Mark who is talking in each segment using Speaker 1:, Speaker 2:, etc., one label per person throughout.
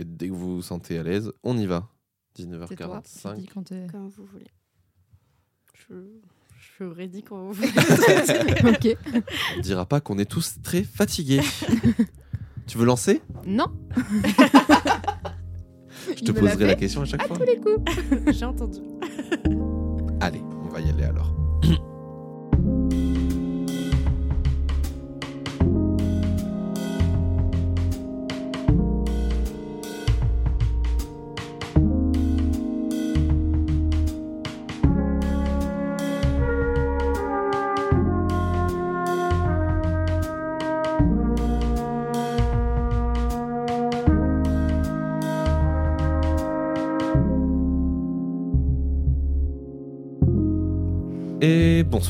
Speaker 1: Et dès que vous vous sentez à l'aise, on y va.
Speaker 2: C'est toi, tu
Speaker 1: 19h45.
Speaker 2: dis quand
Speaker 3: vous voulez. Je, je suis ready quand vous voulez.
Speaker 2: ok.
Speaker 1: On dira pas qu'on est tous très fatigués. tu veux lancer?
Speaker 2: Non.
Speaker 1: Je te poserai la question à chaque fois.
Speaker 2: tous les coups.
Speaker 3: J'ai entendu.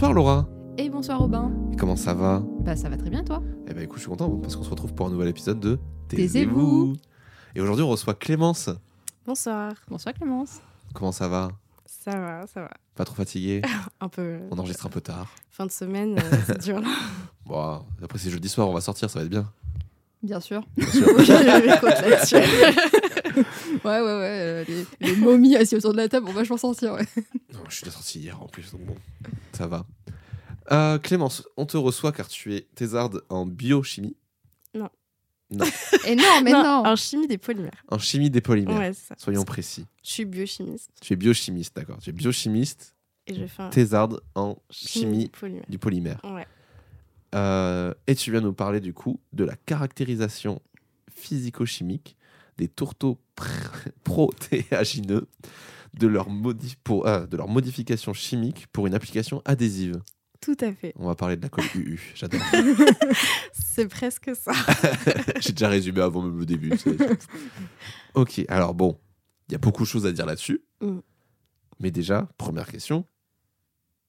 Speaker 1: Bonsoir Laura.
Speaker 2: Et bonsoir Robin.
Speaker 1: Et comment ça va?
Speaker 2: Bah ça va très bien toi?
Speaker 1: Eh ben écoute, je suis content parce qu'on se retrouve pour un nouvel épisode de
Speaker 2: Taisez-vous.
Speaker 1: Et aujourd'hui, on reçoit Clémence.
Speaker 3: Bonsoir.
Speaker 2: Bonsoir Clémence.
Speaker 1: Comment ça va?
Speaker 3: Ça va, ça va.
Speaker 1: Pas trop fatigué?
Speaker 3: Un peu.
Speaker 1: On enregistre un peu tard.
Speaker 3: Fin de semaine, euh, c'est dur là.
Speaker 1: Bon, après c'est jeudi soir, on va sortir, ça va être bien.
Speaker 2: Bien sûr.
Speaker 1: Bien sûr.
Speaker 2: Ouais ouais ouais. euh, les, les momies assis autour de la table, on va vachement sortir. Ouais.
Speaker 1: Non, je suis déjà sorti hier en plus, donc bon, ça va. Euh, Clémence, on te reçoit car tu es thésarde en biochimie,
Speaker 2: Et non mais non.
Speaker 3: En chimie des polymères.
Speaker 1: en chimie des polymères.
Speaker 3: Ouais, ça.
Speaker 1: Soyons précis.
Speaker 3: Je suis biochimiste
Speaker 1: Tu es biochimiste, d'accord. Tu es biochimiste,
Speaker 3: et je fais un
Speaker 1: thésarde en
Speaker 3: chimie
Speaker 1: chimie
Speaker 3: des polymères.
Speaker 1: du polymère.
Speaker 3: Ouais.
Speaker 1: Euh, et tu viens nous parler du coup de la caractérisation physico-chimique des tourteaux pr- protéagineux, de leur, modi- pour, euh, de leur modification chimique pour une application adhésive.
Speaker 3: Tout à fait.
Speaker 1: On va parler de la colle UU, j'adore.
Speaker 3: C'est presque ça.
Speaker 1: J'ai déjà résumé avant même le début. ok, alors bon, il y a beaucoup de choses à dire là-dessus.
Speaker 3: Mm.
Speaker 1: Mais déjà, première question,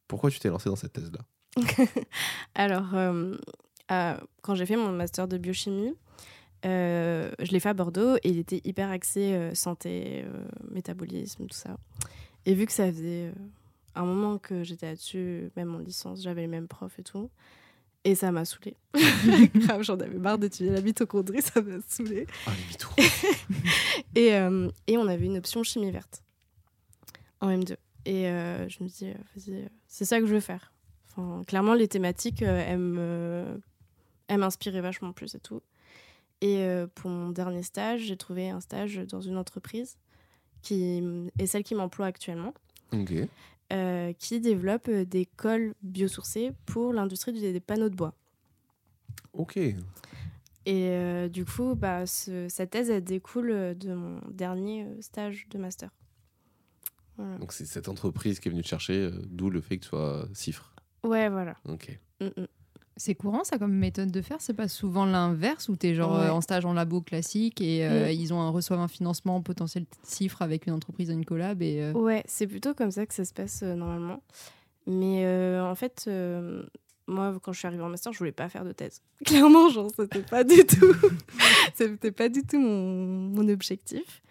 Speaker 1: pourquoi tu t'es lancé dans cette thèse-là?
Speaker 3: Alors, euh, euh, quand j'ai fait mon master de biochimie, euh, je l'ai fait à Bordeaux et il était hyper axé santé, métabolisme, tout ça. Et vu que ça faisait un moment que j'étais là-dessus, même en licence, j'avais les mêmes profs et tout. Et ça m'a saoulée. Grave, j'en avais marre d'étudier la mitochondrie, ça m'a saoulée.
Speaker 1: Ah, les.
Speaker 3: Et, euh, et on avait une option chimie verte en M2. Et euh, je me dis, vas-y, c'est ça que je veux faire. Enfin, clairement, les thématiques, euh, elles m'inspiraient vachement plus et tout. Et euh, pour mon dernier stage, j'ai trouvé un stage dans une entreprise qui est celle qui m'emploie actuellement, euh, qui développe des cols biosourcés pour l'industrie du- des panneaux de bois.
Speaker 1: Ok.
Speaker 3: Et euh, du coup, bah, ce- cette thèse, elle découle de mon dernier stage de master. Voilà.
Speaker 1: Donc c'est cette entreprise qui est venue te chercher, euh, d'où le fait que tu sois cifre.
Speaker 3: Ouais, voilà.
Speaker 1: Ok.
Speaker 3: Mm, mm.
Speaker 2: C'est courant ça comme méthode de faire? C'est pas souvent l'inverse où t'es genre
Speaker 3: Ouais.
Speaker 2: euh, en stage en labo classique et euh,
Speaker 3: Mm.
Speaker 2: ils ont un, reçoivent un financement potentiel cifre avec une entreprise dans une collab et euh,
Speaker 3: Ouais, c'est plutôt comme ça que ça se passe euh, normalement. Mais euh, en fait, euh, moi, quand je suis arrivée en master, je voulais pas faire de thèse. Clairement, genre, c'était pas du tout, c'était pas du tout mon, mon objectif.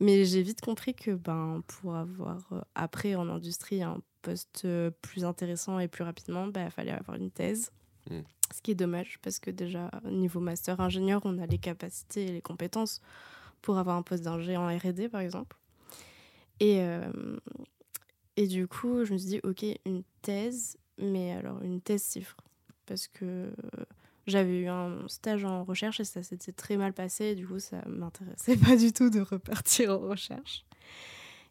Speaker 3: Mais j'ai vite compris que ben, pour avoir euh, après en industrie un poste euh, plus intéressant et plus rapidement, il fallait avoir une thèse.
Speaker 1: Mm.
Speaker 3: Ce qui est dommage parce que déjà, niveau master ingénieur, on a les capacités et les compétences pour avoir un poste d'ingé en RD, par exemple. Et, euh, et du coup, je me suis dit, ok, une thèse, mais alors une thèse cifre. Parce que euh, j'avais eu un stage en recherche et ça s'était très mal passé. Et du coup, ça m'intéressait pas du tout de repartir en recherche.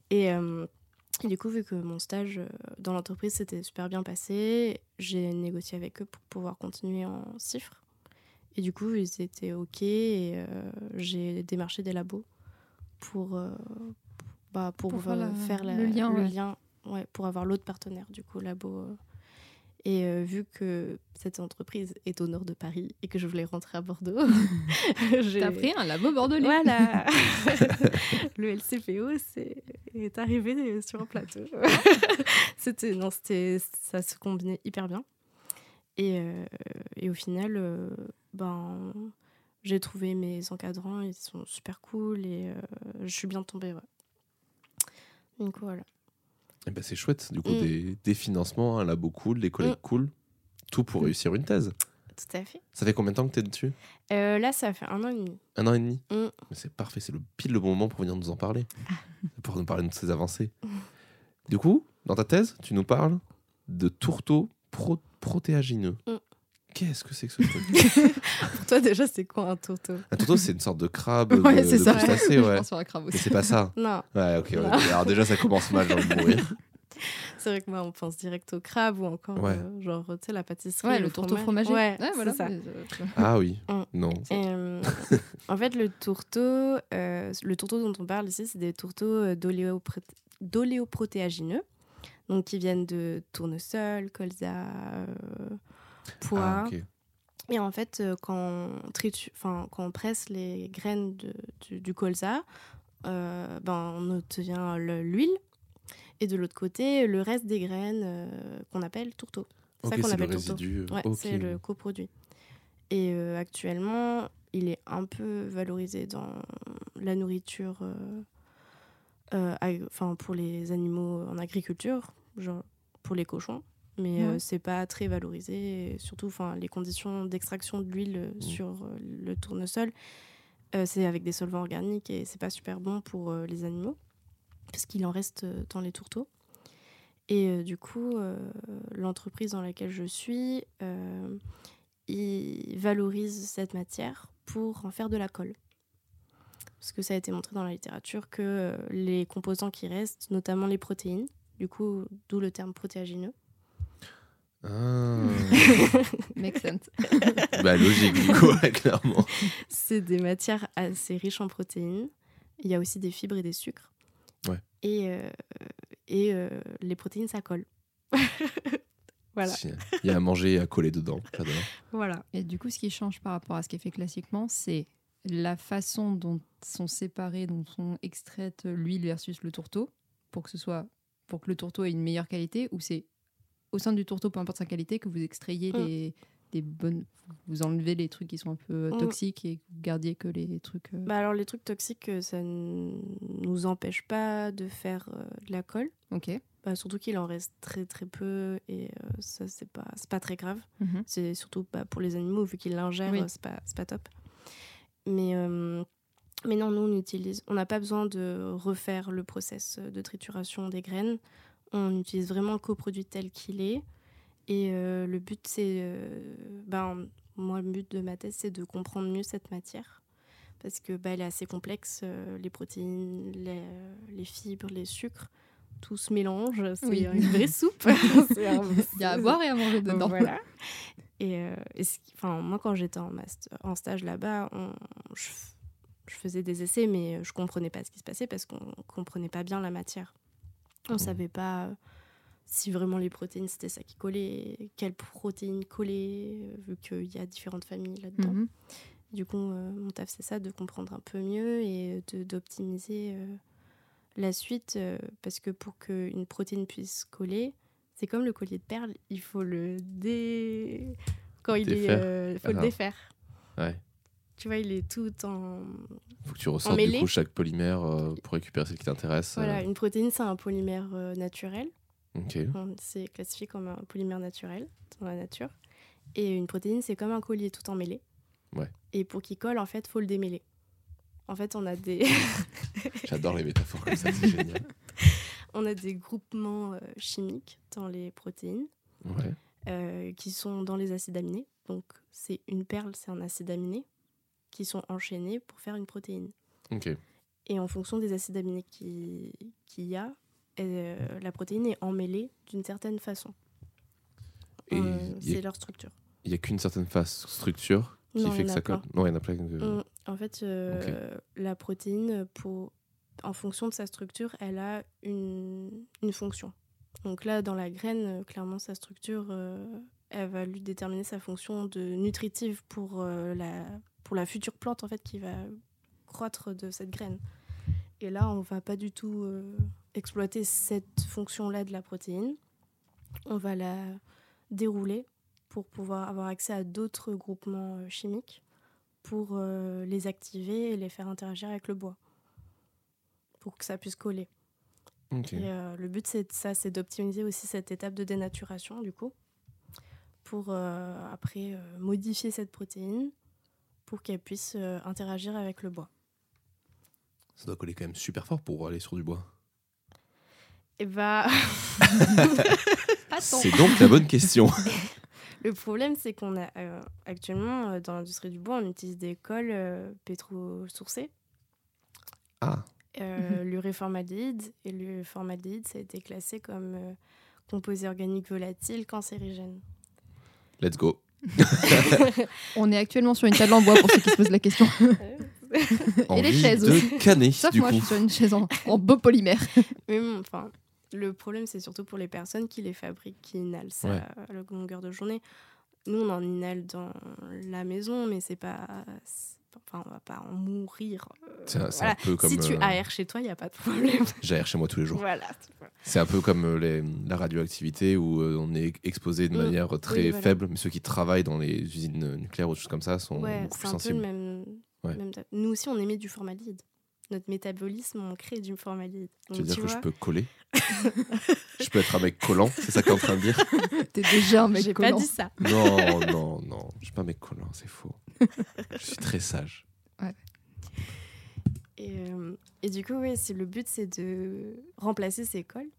Speaker 3: Et, euh, et du coup, vu que mon stage euh, dans l'entreprise s'était super bien passé, j'ai négocié avec eux pour pouvoir continuer en cifre. Et du coup, ils étaient OK et euh, j'ai démarché des labos pour, euh, bah, pour,
Speaker 2: Pour faire la-
Speaker 3: faire la-
Speaker 2: le lien, ouais.
Speaker 3: lien, ouais, pour avoir l'autre partenaire, du coup, labo. euh. Et euh, vu que cette entreprise est au nord de Paris et que je voulais rentrer à Bordeaux, j'ai
Speaker 2: t'as pris un labo bordelais.
Speaker 3: voilà. le LCPO c'est- est arrivé sur un plateau. c'était non, c'était ça se combinait hyper bien. Et, euh, et au final, euh, ben j'ai trouvé mes encadrants, ils sont super cool et euh, je suis bien tombée. Ouais. Donc voilà.
Speaker 1: Eh ben, c'est chouette. Du coup,
Speaker 3: Mm.
Speaker 1: des, des financements, un labo cool, des collègues
Speaker 3: Mm.
Speaker 1: cool. Tout pour
Speaker 3: Mm.
Speaker 1: réussir une thèse.
Speaker 3: Tout à fait.
Speaker 1: Ça fait combien de temps que tu es dessus
Speaker 3: Euh, là, ça fait un an et demi.
Speaker 1: Un an et demi
Speaker 3: Mm.
Speaker 1: Mais c'est parfait, c'est le pile le bon moment pour venir nous en parler. pour nous parler de ces avancées. Du coup, dans ta thèse, tu nous parles de tourteaux pro- protéagineux.
Speaker 3: Mm.
Speaker 1: Qu'est-ce que c'est que ce truc?
Speaker 3: Pour toi, déjà, c'est quoi un tourteau?
Speaker 1: Un tourteau, c'est une sorte de crabe,
Speaker 2: Ouais,
Speaker 1: de,
Speaker 2: c'est
Speaker 1: de
Speaker 2: ça.
Speaker 1: crustacé,
Speaker 2: Je
Speaker 1: ouais.
Speaker 2: pense sur un crabe
Speaker 1: Mais c'est pas ça.
Speaker 3: Non,
Speaker 1: Ouais, ok. ouais. Alors déjà, ça commence mal, j'ai envie de mourir.
Speaker 3: c'est vrai que moi, on pense direct au crabe ou encore,
Speaker 1: Ouais.
Speaker 3: euh, genre, tu sais, la pâtisserie.
Speaker 2: Ouais, le tourteau
Speaker 3: fromage.
Speaker 2: fromager.
Speaker 3: Ouais,
Speaker 2: voilà.
Speaker 3: ça.
Speaker 1: Ah oui.
Speaker 3: Mm.
Speaker 1: Non.
Speaker 3: Euh, en fait, le tourteau, euh, le tourteau dont on parle ici, c'est des tourteaux euh, d'oléoprotéagineux, donc qui viennent de tournesol, colza, euh, pois.
Speaker 1: Ah, ok.
Speaker 3: Et en fait, quand on, tritu- enfin, quand on presse les graines de- du, du colza, euh, ben, on obtient le- l'huile. Et de l'autre côté, le reste des graines euh, qu'on appelle tourteau. C'est
Speaker 1: Ok,
Speaker 3: ça qu'on
Speaker 1: le
Speaker 3: appelle tourteau.
Speaker 1: résidu.
Speaker 3: Ouais,
Speaker 1: ok.
Speaker 3: c'est le coproduit. Et euh, actuellement, il est un peu valorisé dans la nourriture euh, euh, enfin, pour les animaux en agriculture, genre pour les cochons. Mais euh,
Speaker 2: Ouais.
Speaker 3: c'est pas très valorisé. Et surtout, enfin, les conditions d'extraction de l'huile euh,
Speaker 1: Mm.
Speaker 3: sur euh, le tournesol, euh, c'est avec des solvants organiques et c'est pas super bon pour euh, les animaux parce qu'il en reste euh, dans les tourteaux. Et euh, du coup, euh, l'entreprise dans laquelle je suis, euh, il valorise cette matière pour en faire de la colle. Parce que ça a été montré dans la littérature que euh, les composants qui restent, notamment les protéines, du coup, d'où le terme protéagineux,
Speaker 1: Ah.
Speaker 2: Make sense.
Speaker 1: bah logique, du coup, ouais, clairement.
Speaker 3: c'est des matières assez riches en protéines. Il y a aussi des fibres et des sucres. Et, euh, et euh, les protéines, ça colle. voilà.
Speaker 1: Il y a à manger et à coller dedans.
Speaker 3: Voilà.
Speaker 2: Et du coup, ce qui change par rapport à ce qui est fait classiquement, c'est la façon dont sont séparées, dont sont extraites l'huile versus le tourteau, pour que ce soit pour que le tourteau ait une meilleure qualité, ou c'est au sein du tourteau, peu importe sa qualité, que vous extrayez
Speaker 3: Mm.
Speaker 2: les des bonnes, vous enlevez les trucs qui sont un peu
Speaker 3: Mm.
Speaker 2: toxiques et vous gardiez que les trucs. euh,
Speaker 3: Bah alors, les trucs toxiques, euh, ça ne nous empêche pas de faire euh, de la colle.
Speaker 2: Ok.
Speaker 3: Bah, surtout qu'il en reste très très peu et euh, ça, c'est pas, pas très grave.
Speaker 2: Mhm.
Speaker 3: C'est surtout bah, pour les animaux, vu qu'ils l'ingèrent,
Speaker 2: Oui.
Speaker 3: euh, c'est pas, pas top. Mais, euh, mais non, nous, on utilise. On n'a pas besoin de refaire le process de trituration des graines. On utilise vraiment le coproduit tel qu'il est. Et euh, le but, c'est. euh, ben, moi, le but de ma thèse, c'est de comprendre mieux cette matière. Parce que elle est assez complexe. euh, les protéines, les, les fibres, les sucres, tout se mélange. C'est
Speaker 2: Oui.
Speaker 3: une vraie soupe. Un-
Speaker 2: Il y a à boire et à manger dedans.
Speaker 3: voilà. Et, euh, enfin, moi, quand j'étais en, stage là-bas, je, je faisais des essais, mais je comprenais pas ce qui se passait parce qu'on comprenait pas bien la matière. On
Speaker 1: Mhm.
Speaker 3: savait pas euh, si vraiment les protéines c'était ça qui collait, quelles protéines collaient, euh, vu qu'il y a différentes familles là-dedans.
Speaker 2: Mhm.
Speaker 3: Du coup, euh, mon taf, c'est ça, de comprendre un peu mieux et de- d'optimiser euh, la suite. euh, parce que pour qu'une protéine puisse coller, c'est comme le collier de perles, il faut le dé... Quand il
Speaker 1: Défaire.
Speaker 3: est... euh, faut
Speaker 1: Ah.
Speaker 3: le défaire.
Speaker 1: Ouais.
Speaker 3: Tu vois, il est tout en...
Speaker 1: Faut que tu ressortes du coup chaque polymère euh, pour récupérer celle qui t'intéresse.
Speaker 3: Voilà,
Speaker 1: euh,
Speaker 3: une protéine, c'est un polymère euh, naturel.
Speaker 1: Ok.
Speaker 3: On- C'est classifié comme un polymère naturel dans la nature. Et une protéine, c'est comme un collier tout emmêlé.
Speaker 1: Ouais.
Speaker 3: Et pour qu'il colle, en fait, faut le démêler. En fait, on a des...
Speaker 1: J'adore les métaphores comme ça, c'est génial.
Speaker 3: on a des groupements euh, chimiques dans les protéines
Speaker 1: Ouais.
Speaker 3: euh, qui sont dans les acides aminés. Donc, c'est une perle, c'est un acide aminé qui sont enchaînés pour faire une protéine.
Speaker 1: Ok.
Speaker 3: Et en fonction des acides aminés qui- qu'il y a, euh, la protéine est emmêlée d'une certaine façon. Euh, c'est leur structure.
Speaker 1: il y a qu'une certaine face structure qui
Speaker 3: Non,
Speaker 1: fait que ça colle. Non, il y en a plein. que-
Speaker 3: Mm, En fait, euh, la protéine, pour, en fonction de sa structure, elle a une, une fonction. Donc là, dans la graine, clairement, sa structure, euh, elle va lui déterminer sa fonction de nutritive pour, euh, la, pour la future plante en fait, qui va croître de cette graine. Et là, on va pas du tout exploiter cette fonction-là de la protéine. On va la dérouler pour pouvoir avoir accès à d'autres groupements euh, chimiques pour euh, les activer et les faire interagir avec le bois pour que ça puisse coller.
Speaker 1: Ok.
Speaker 3: Et euh, le but, c'est ça, c'est d'optimiser aussi cette étape de dénaturation, du coup, pour euh, après modifier cette protéine pour qu'elle puisse interagir avec le bois.
Speaker 1: Ça doit coller quand même super fort pour aller sur du bois.
Speaker 3: Et bah.
Speaker 1: C'est donc la bonne question.
Speaker 3: le problème, c'est qu'on a euh, actuellement, euh, dans l'industrie du bois, on utilise des cols euh, pétro-sourcés.
Speaker 1: Ah,
Speaker 3: Euh, L'uréformaldéhyde. Et l'uréformaldéhyde, ça a été classé comme euh, composé organique volatile cancérigène.
Speaker 1: let's go.
Speaker 2: On est actuellement sur une table en bois pour ceux qui se posent la question. Et les
Speaker 1: Envie
Speaker 2: chaises
Speaker 1: de
Speaker 2: aussi.
Speaker 1: canner,
Speaker 2: Sauf
Speaker 1: du
Speaker 2: moi,
Speaker 1: coup.
Speaker 2: je suis sur une chaise en, en beau polymère.
Speaker 3: Mais bon, enfin, le problème, c'est surtout pour les personnes qui les fabriquent, qui inhalent ça
Speaker 1: Ouais.
Speaker 3: à la longueur de journée. Nous, on en inhale dans la maison, mais c'est pas. Enfin, on va pas en mourir. euh,
Speaker 1: un, c'est
Speaker 3: voilà.
Speaker 1: un peu comme.
Speaker 3: si tu
Speaker 1: euh,
Speaker 3: aères chez toi, il n'y a pas de problème.
Speaker 1: J'aère chez moi tous les jours.
Speaker 3: voilà.
Speaker 1: C'est un peu comme euh, les- la radioactivité où euh, on est exposé de
Speaker 3: Mm.
Speaker 1: manière très
Speaker 3: Oui, voilà.
Speaker 1: faible, mais ceux qui travaillent dans les usines nucléaires ou des choses comme ça sont
Speaker 3: Ouais,
Speaker 1: beaucoup plus
Speaker 3: un peu le
Speaker 1: sensibles.
Speaker 3: même.
Speaker 1: Ouais.
Speaker 3: même ta- Nous aussi, on émet du formaldéhyde. Notre métabolisme, on crée du formaldéhyde.
Speaker 1: Tu veux dire
Speaker 3: tu
Speaker 1: que je peux coller Je peux être un mec collant, c'est ça que t'es en train de dire
Speaker 2: T'es déjà un mec
Speaker 3: j'ai pas
Speaker 2: collant.
Speaker 3: dit ça.
Speaker 1: Non, non, non, je suis pas un mec collant, c'est faux. Je suis très sage.
Speaker 3: Et, euh, et du coup, ouais, c'est le but, c'est de remplacer ces cols.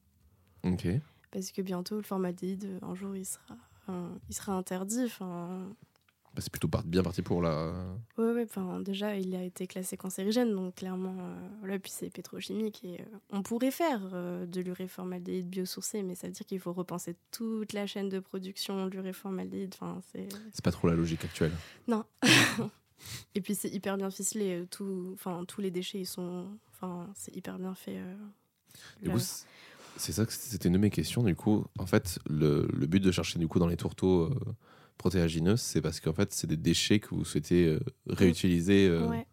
Speaker 1: Ok.
Speaker 3: Parce que bientôt, le formaldéhyde, euh, un jour, il sera, il sera interdit. Enfin,
Speaker 1: Bah, c'est plutôt bien parti pour la.
Speaker 3: ouais, ouais, enfin, déjà, il a été classé cancérigène, donc clairement, euh, voilà, puis c'est pétrochimique. Et, euh, on pourrait faire euh, de l'uréformaldéhyde biosourcé, mais ça veut dire qu'il faut repenser toute la chaîne de production de l'uréformaldéhyde. C'est...
Speaker 1: C'est pas trop la logique actuelle.
Speaker 3: Non. et puis, c'est hyper bien ficelé. euh, Tout, tous les déchets, ils sont... Enfin, c'est hyper bien fait.
Speaker 1: Du
Speaker 3: là.
Speaker 1: coup, c'est- c'est ça que c'était une de mes questions. Du coup, en fait, le, le but de chercher du coup dans les tourteaux protéagineux, c'est parce qu'en fait, c'est des déchets que vous souhaitez euh, réutiliser euh,
Speaker 3: ouais.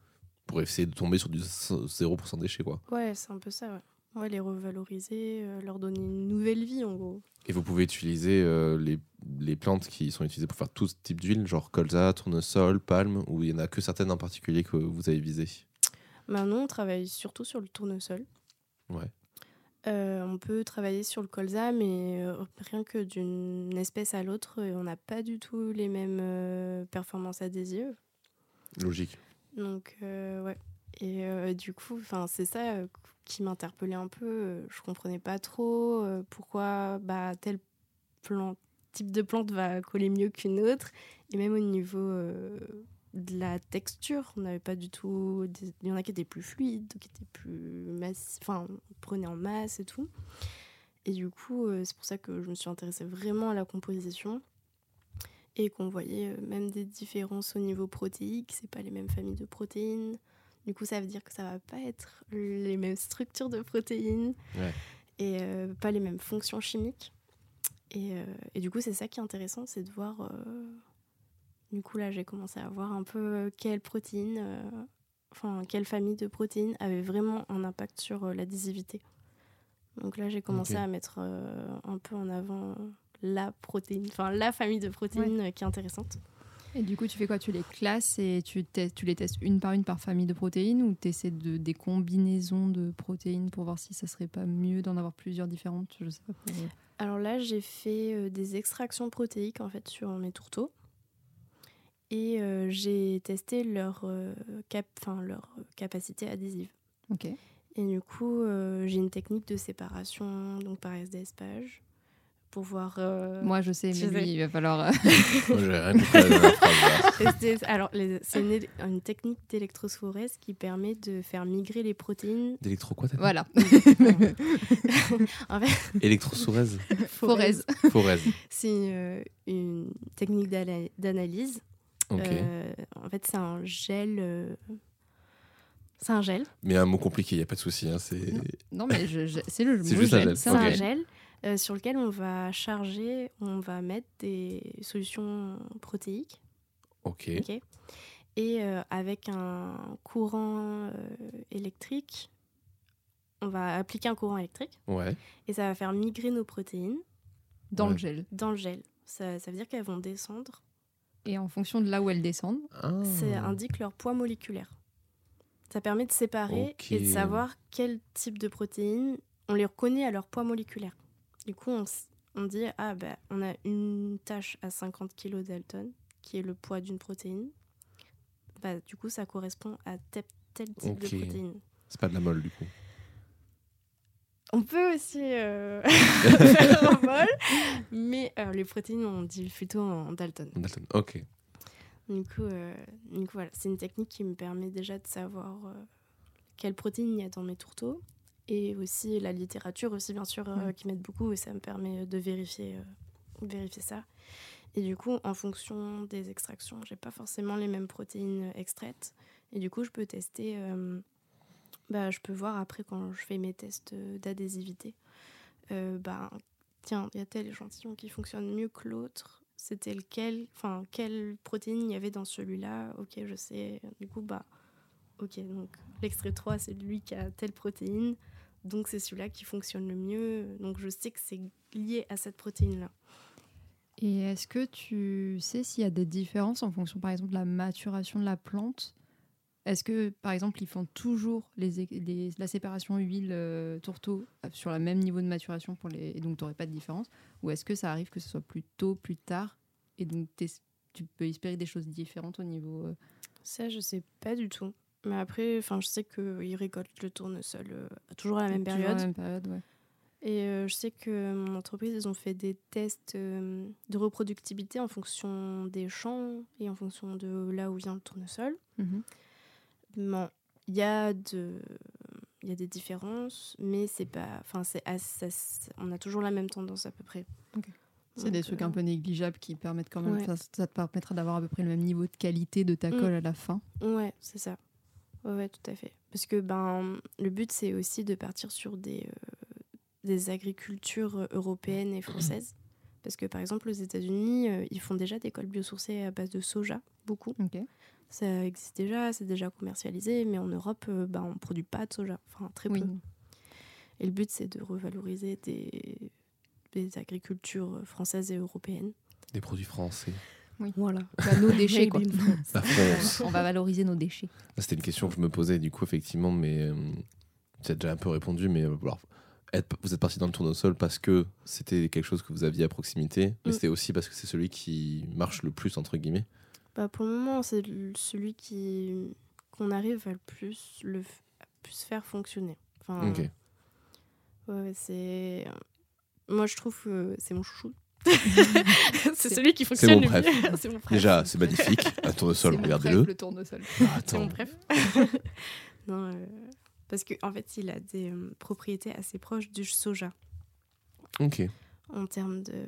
Speaker 1: pour essayer de tomber sur du 0% déchets, quoi.
Speaker 3: Ouais, c'est un peu ça, ouais. Ouais, les revaloriser, euh, leur donner une nouvelle vie, en gros.
Speaker 1: Et vous pouvez utiliser les, les plantes qui sont utilisées pour faire tout type d'huile, genre colza, tournesol, palme, ou il y en a que certaines en particulier que vous avez visées?
Speaker 3: Maintenant, on travaille surtout sur le tournesol.
Speaker 1: Ouais.
Speaker 3: Euh, on peut travailler sur le colza, mais euh, rien que d'une espèce à l'autre, euh, on n'a pas du tout les mêmes euh, performances adhésives.
Speaker 1: Logique.
Speaker 3: Donc, ouais. Et du coup, c'est ça qui m'interpellait un peu. Je comprenais pas trop pourquoi bah, tel type de plante va coller mieux qu'une autre. Et même au niveau de la texture, on n'avait pas du tout. des- Il y en a qui étaient plus fluides, qui étaient plus massifs, enfin, on prenait en masse et tout. Et du coup, euh, c'est pour ça que je me suis intéressée vraiment à la composition et qu'on voyait euh, même des différences au niveau protéique. C'est pas les mêmes familles de protéines. Du coup, ça veut dire que ça va pas être les mêmes structures de protéines
Speaker 1: Ouais.
Speaker 3: et euh, pas les mêmes fonctions chimiques. Et, et du coup, c'est ça qui est intéressant, c'est de voir. Du coup, là, j'ai commencé à voir un peu euh, quelle protéine, euh, enfin, quelle famille de protéines avait vraiment un impact sur euh, l'adhésivité. Donc là, j'ai commencé à mettre euh, un peu en avant la protéine, enfin, la famille de protéines qui est intéressante.
Speaker 2: Et du coup, tu fais quoi? Tu les classes et tu, testes- tu les testes une par une par famille de protéines ou tu essaies de, des combinaisons de protéines pour voir si ça serait pas mieux d'en avoir plusieurs différentes? Je sais pas. pour-
Speaker 3: Alors là, j'ai fait euh, des extractions protéiques en fait sur mes tourteaux. Et euh, j'ai testé leur, euh, cap leur capacité adhésive.
Speaker 2: Ok.
Speaker 3: Et du coup, euh, j'ai une technique de séparation donc par SDS page pour voir. euh,
Speaker 2: Moi, je sais, mais lui,
Speaker 3: sais.
Speaker 2: il va falloir.
Speaker 3: Alors, c'est une, technique d'électrophorèse qui permet de faire migrer les protéines.
Speaker 1: D'électro quoi
Speaker 2: voilà.
Speaker 3: en fait,
Speaker 1: Électrosourèse
Speaker 2: Forez.
Speaker 1: Forèse.
Speaker 3: c'est euh, une technique d'ana- d'analyse Euh, en fait, c'est un gel. euh, C'est un gel.
Speaker 1: Mais un mot compliqué, il n'y a pas de souci. Hein, c'est...
Speaker 2: Non. Non, mais je- je- c'est le
Speaker 1: C'est
Speaker 2: mot
Speaker 1: juste un
Speaker 2: gel.
Speaker 1: gel.
Speaker 2: C'est
Speaker 3: C'est
Speaker 1: Ok.
Speaker 3: un gel euh, sur lequel on va charger, on va mettre des solutions protéiques.
Speaker 1: Ok.
Speaker 3: ok et euh, avec un courant euh, électrique, on va appliquer un courant électrique
Speaker 1: Ouais.
Speaker 3: et ça va faire migrer nos protéines
Speaker 2: dans
Speaker 1: Ouais.
Speaker 2: le gel.
Speaker 3: dans le gel. Ça, ça veut dire qu'elles vont descendre.
Speaker 2: Et en fonction de là où elles descendent,
Speaker 1: Ah.
Speaker 3: Ça indique leur poids moléculaire. Ça permet de séparer et de savoir quel type de protéines on les reconnaît à leur poids moléculaire. Du coup, on dit ah bah on a une tâche à 50 kg Dalton qui est le poids d'une protéine. Bah, du coup, ça correspond à tel, tel type de protéine.
Speaker 1: C'est pas de la molle, du coup.
Speaker 3: On peut aussi euh, faire un bol, mais euh, les protéines, on dit plutôt en Dalton.
Speaker 1: Dalton. Ok.
Speaker 3: Du coup, euh, du coup, voilà, c'est une technique qui me permet déjà de savoir euh, quelles protéines il y a dans mes tourteaux. Et aussi la littérature, aussi bien sûr, euh, qui m'aide beaucoup. Et ça me permet de vérifier, euh, vérifier ça. Et du coup, en fonction des extractions, j'ai pas forcément les mêmes protéines extraites. Et du coup, je peux tester. euh, bah, je peux voir après quand je fais mes tests euh, d'adhésivité. Euh, bah, tiens, il y a tel échantillon qui fonctionne mieux que l'autre. C'était lequel? Enfin, quelle protéine il y avait dans celui-là? Ok, je sais. Du coup, bah, ok. Donc, l'extrait 3, c'est lui qui a telle protéine. Donc, c'est celui-là qui fonctionne le mieux. Donc, je sais que c'est lié à cette protéine-là.
Speaker 2: Et est-ce que tu sais s'il y a des différences en fonction, par exemple, de la maturation de la plante? Est-ce que, par exemple, ils font toujours les, les- la séparation huile-tourteau sur le même niveau de maturation pour les, et donc tu n'aurais pas de différence? Ou est-ce que ça arrive que ce soit plus tôt, plus tard Et donc tu peux espérer des choses différentes au niveau. euh,
Speaker 3: Ça, je sais pas du tout. Mais après, je sais qu'ils récoltent le tournesol euh, toujours à la même
Speaker 2: toujours à
Speaker 3: période.
Speaker 2: la même période, ouais.
Speaker 3: Et euh, je sais que mon entreprise, ils ont fait des tests euh, de reproductibilité en fonction des champs et en fonction de là où vient le tournesol.
Speaker 2: Mhm.
Speaker 3: Il y a de il y a des différences, mais c'est pas enfin c'est on a toujours la même tendance à peu près.
Speaker 2: C'est des trucs
Speaker 3: euh,
Speaker 2: un peu négligeables qui permettent quand même.
Speaker 3: Ouais.
Speaker 2: Ça te permettra d'avoir à peu près le même niveau de qualité de ta
Speaker 3: Mm.
Speaker 2: colle à la fin.
Speaker 3: Ouais, c'est ça. Ouais, ouais, tout à fait. Parce que ben, le but, c'est aussi de partir sur des, euh, des agricultures européennes et françaises. Parce que, par exemple, aux États-Unis, euh, ils font déjà des cols biosourcés à base de soja, beaucoup.
Speaker 2: Ok.
Speaker 3: Ça existe déjà, c'est déjà commercialisé, mais en Europe, euh, ben, on ne produit pas de soja, enfin très
Speaker 2: Oui.
Speaker 3: peu. Et le but, c'est de revaloriser des, des agricultures françaises et européennes.
Speaker 1: Des produits français.
Speaker 3: Voilà.
Speaker 2: Bah, nos déchets, quoi.
Speaker 1: La France.
Speaker 2: On va valoriser nos déchets.
Speaker 1: Ça, C'était une question que je me posais, du coup, effectivement, mais euh, tu as déjà un peu répondu. Mais euh, alors, être- vous êtes parti dans le tournesol parce que c'était quelque chose que vous aviez à proximité, mais
Speaker 3: Mm.
Speaker 1: c'était aussi parce que c'est celui qui marche le plus, entre guillemets?
Speaker 3: Bah, pour le moment, c'est celui qui qu'on arrive à le plus le à plus faire fonctionner. Enfin,
Speaker 1: Ok.
Speaker 3: ouais, c'est moi je trouve que c'est mon chouchou. c'est celui qui
Speaker 1: C'est
Speaker 3: fonctionne
Speaker 1: mon
Speaker 3: le
Speaker 1: préf.
Speaker 3: mieux. c'est mon préf.
Speaker 1: Déjà, c'est magnifique. Un tournesol, regardez-le.
Speaker 2: le tournesol.
Speaker 1: Ah,
Speaker 3: c'est mon préf. non, euh, parce que en fait, il a des euh, propriétés assez proches du soja
Speaker 1: Ok.
Speaker 3: en termes de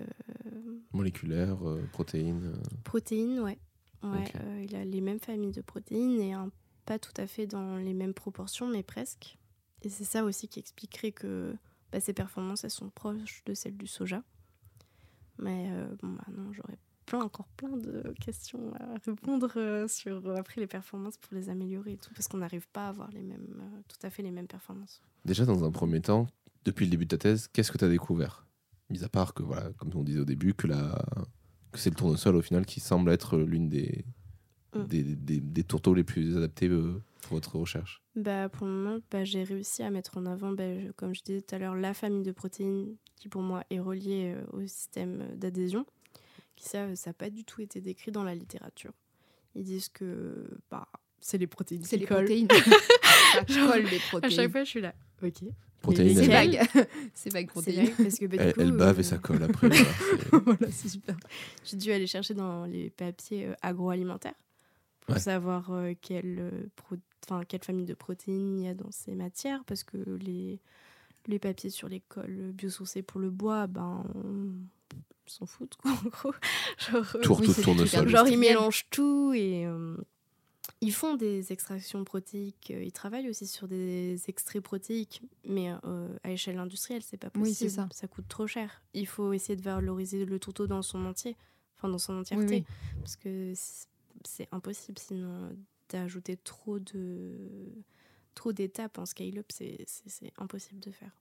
Speaker 1: Moléculaire, euh, protéines. euh,
Speaker 3: protéines, ouais. Ouais, euh, il a les mêmes familles de protéines et un- pas tout à fait dans les mêmes proportions, mais presque. Et c'est ça aussi qui expliquerait que bah, ses performances, elles sont proches de celles du soja. Mais euh, bon, bah non, j'aurais plein, encore plein de questions à répondre euh, sur euh, après les performances pour les améliorer et tout, parce qu'on n'arrive pas à avoir les mêmes, tout à fait les mêmes performances.
Speaker 1: Déjà, dans un premier temps, depuis le début de ta thèse, qu'est-ce que tu as découvert? Mis à part que, voilà, comme on disait au début, que, la... que c'est le tournesol, au final, qui semble être l'une des...
Speaker 3: Mm.
Speaker 1: Des, des, des tourteaux les plus adaptés euh, pour votre recherche.
Speaker 3: Bah, pour le moment, bah, j'ai réussi à mettre en avant, bah, je- comme je disais tout à l'heure, la famille de protéines qui pour moi est reliée euh, au système euh, d'adhésion. Qui ça, ça n'a pas du tout été décrit dans la littérature. Ils disent que bah, c'est les protéines
Speaker 2: C'est les
Speaker 3: collent.
Speaker 2: protéines. Ça colle les
Speaker 3: À
Speaker 2: protéines.
Speaker 3: chaque fois, je suis là. Ok.
Speaker 1: Protéines,
Speaker 2: C'est vague. C'est vague protéines.
Speaker 3: parce que bah, du
Speaker 1: elle,
Speaker 3: coup,
Speaker 1: elle bave
Speaker 3: euh,
Speaker 1: et ça colle après. voilà, c'est-
Speaker 2: voilà, c'est super.
Speaker 3: J'ai dû aller chercher dans les papiers euh, agroalimentaires pour
Speaker 1: Ouais.
Speaker 3: savoir euh, quelle, euh, pro- enfin, quelle famille de protéines il y a dans ces matières, parce que les, les papiers sur l'école biosourcés pour le bois, ben, on s'en foutent, quoi, en gros. Genre, euh,
Speaker 2: Oui,
Speaker 3: ils mélangent tout et euh, ils font des extractions protéiques. euh, Ils travaillent aussi sur des extraits protéiques, mais euh, à échelle industrielle, c'est pas possible.
Speaker 2: ça.
Speaker 3: coûte trop cher. Il faut essayer de valoriser le tourteau dans son entier, enfin dans son entièreté,
Speaker 2: Oui,
Speaker 3: parce que c'est- impossible sinon d'ajouter trop de trop d'étapes en scale-up, c'est impossible de faire.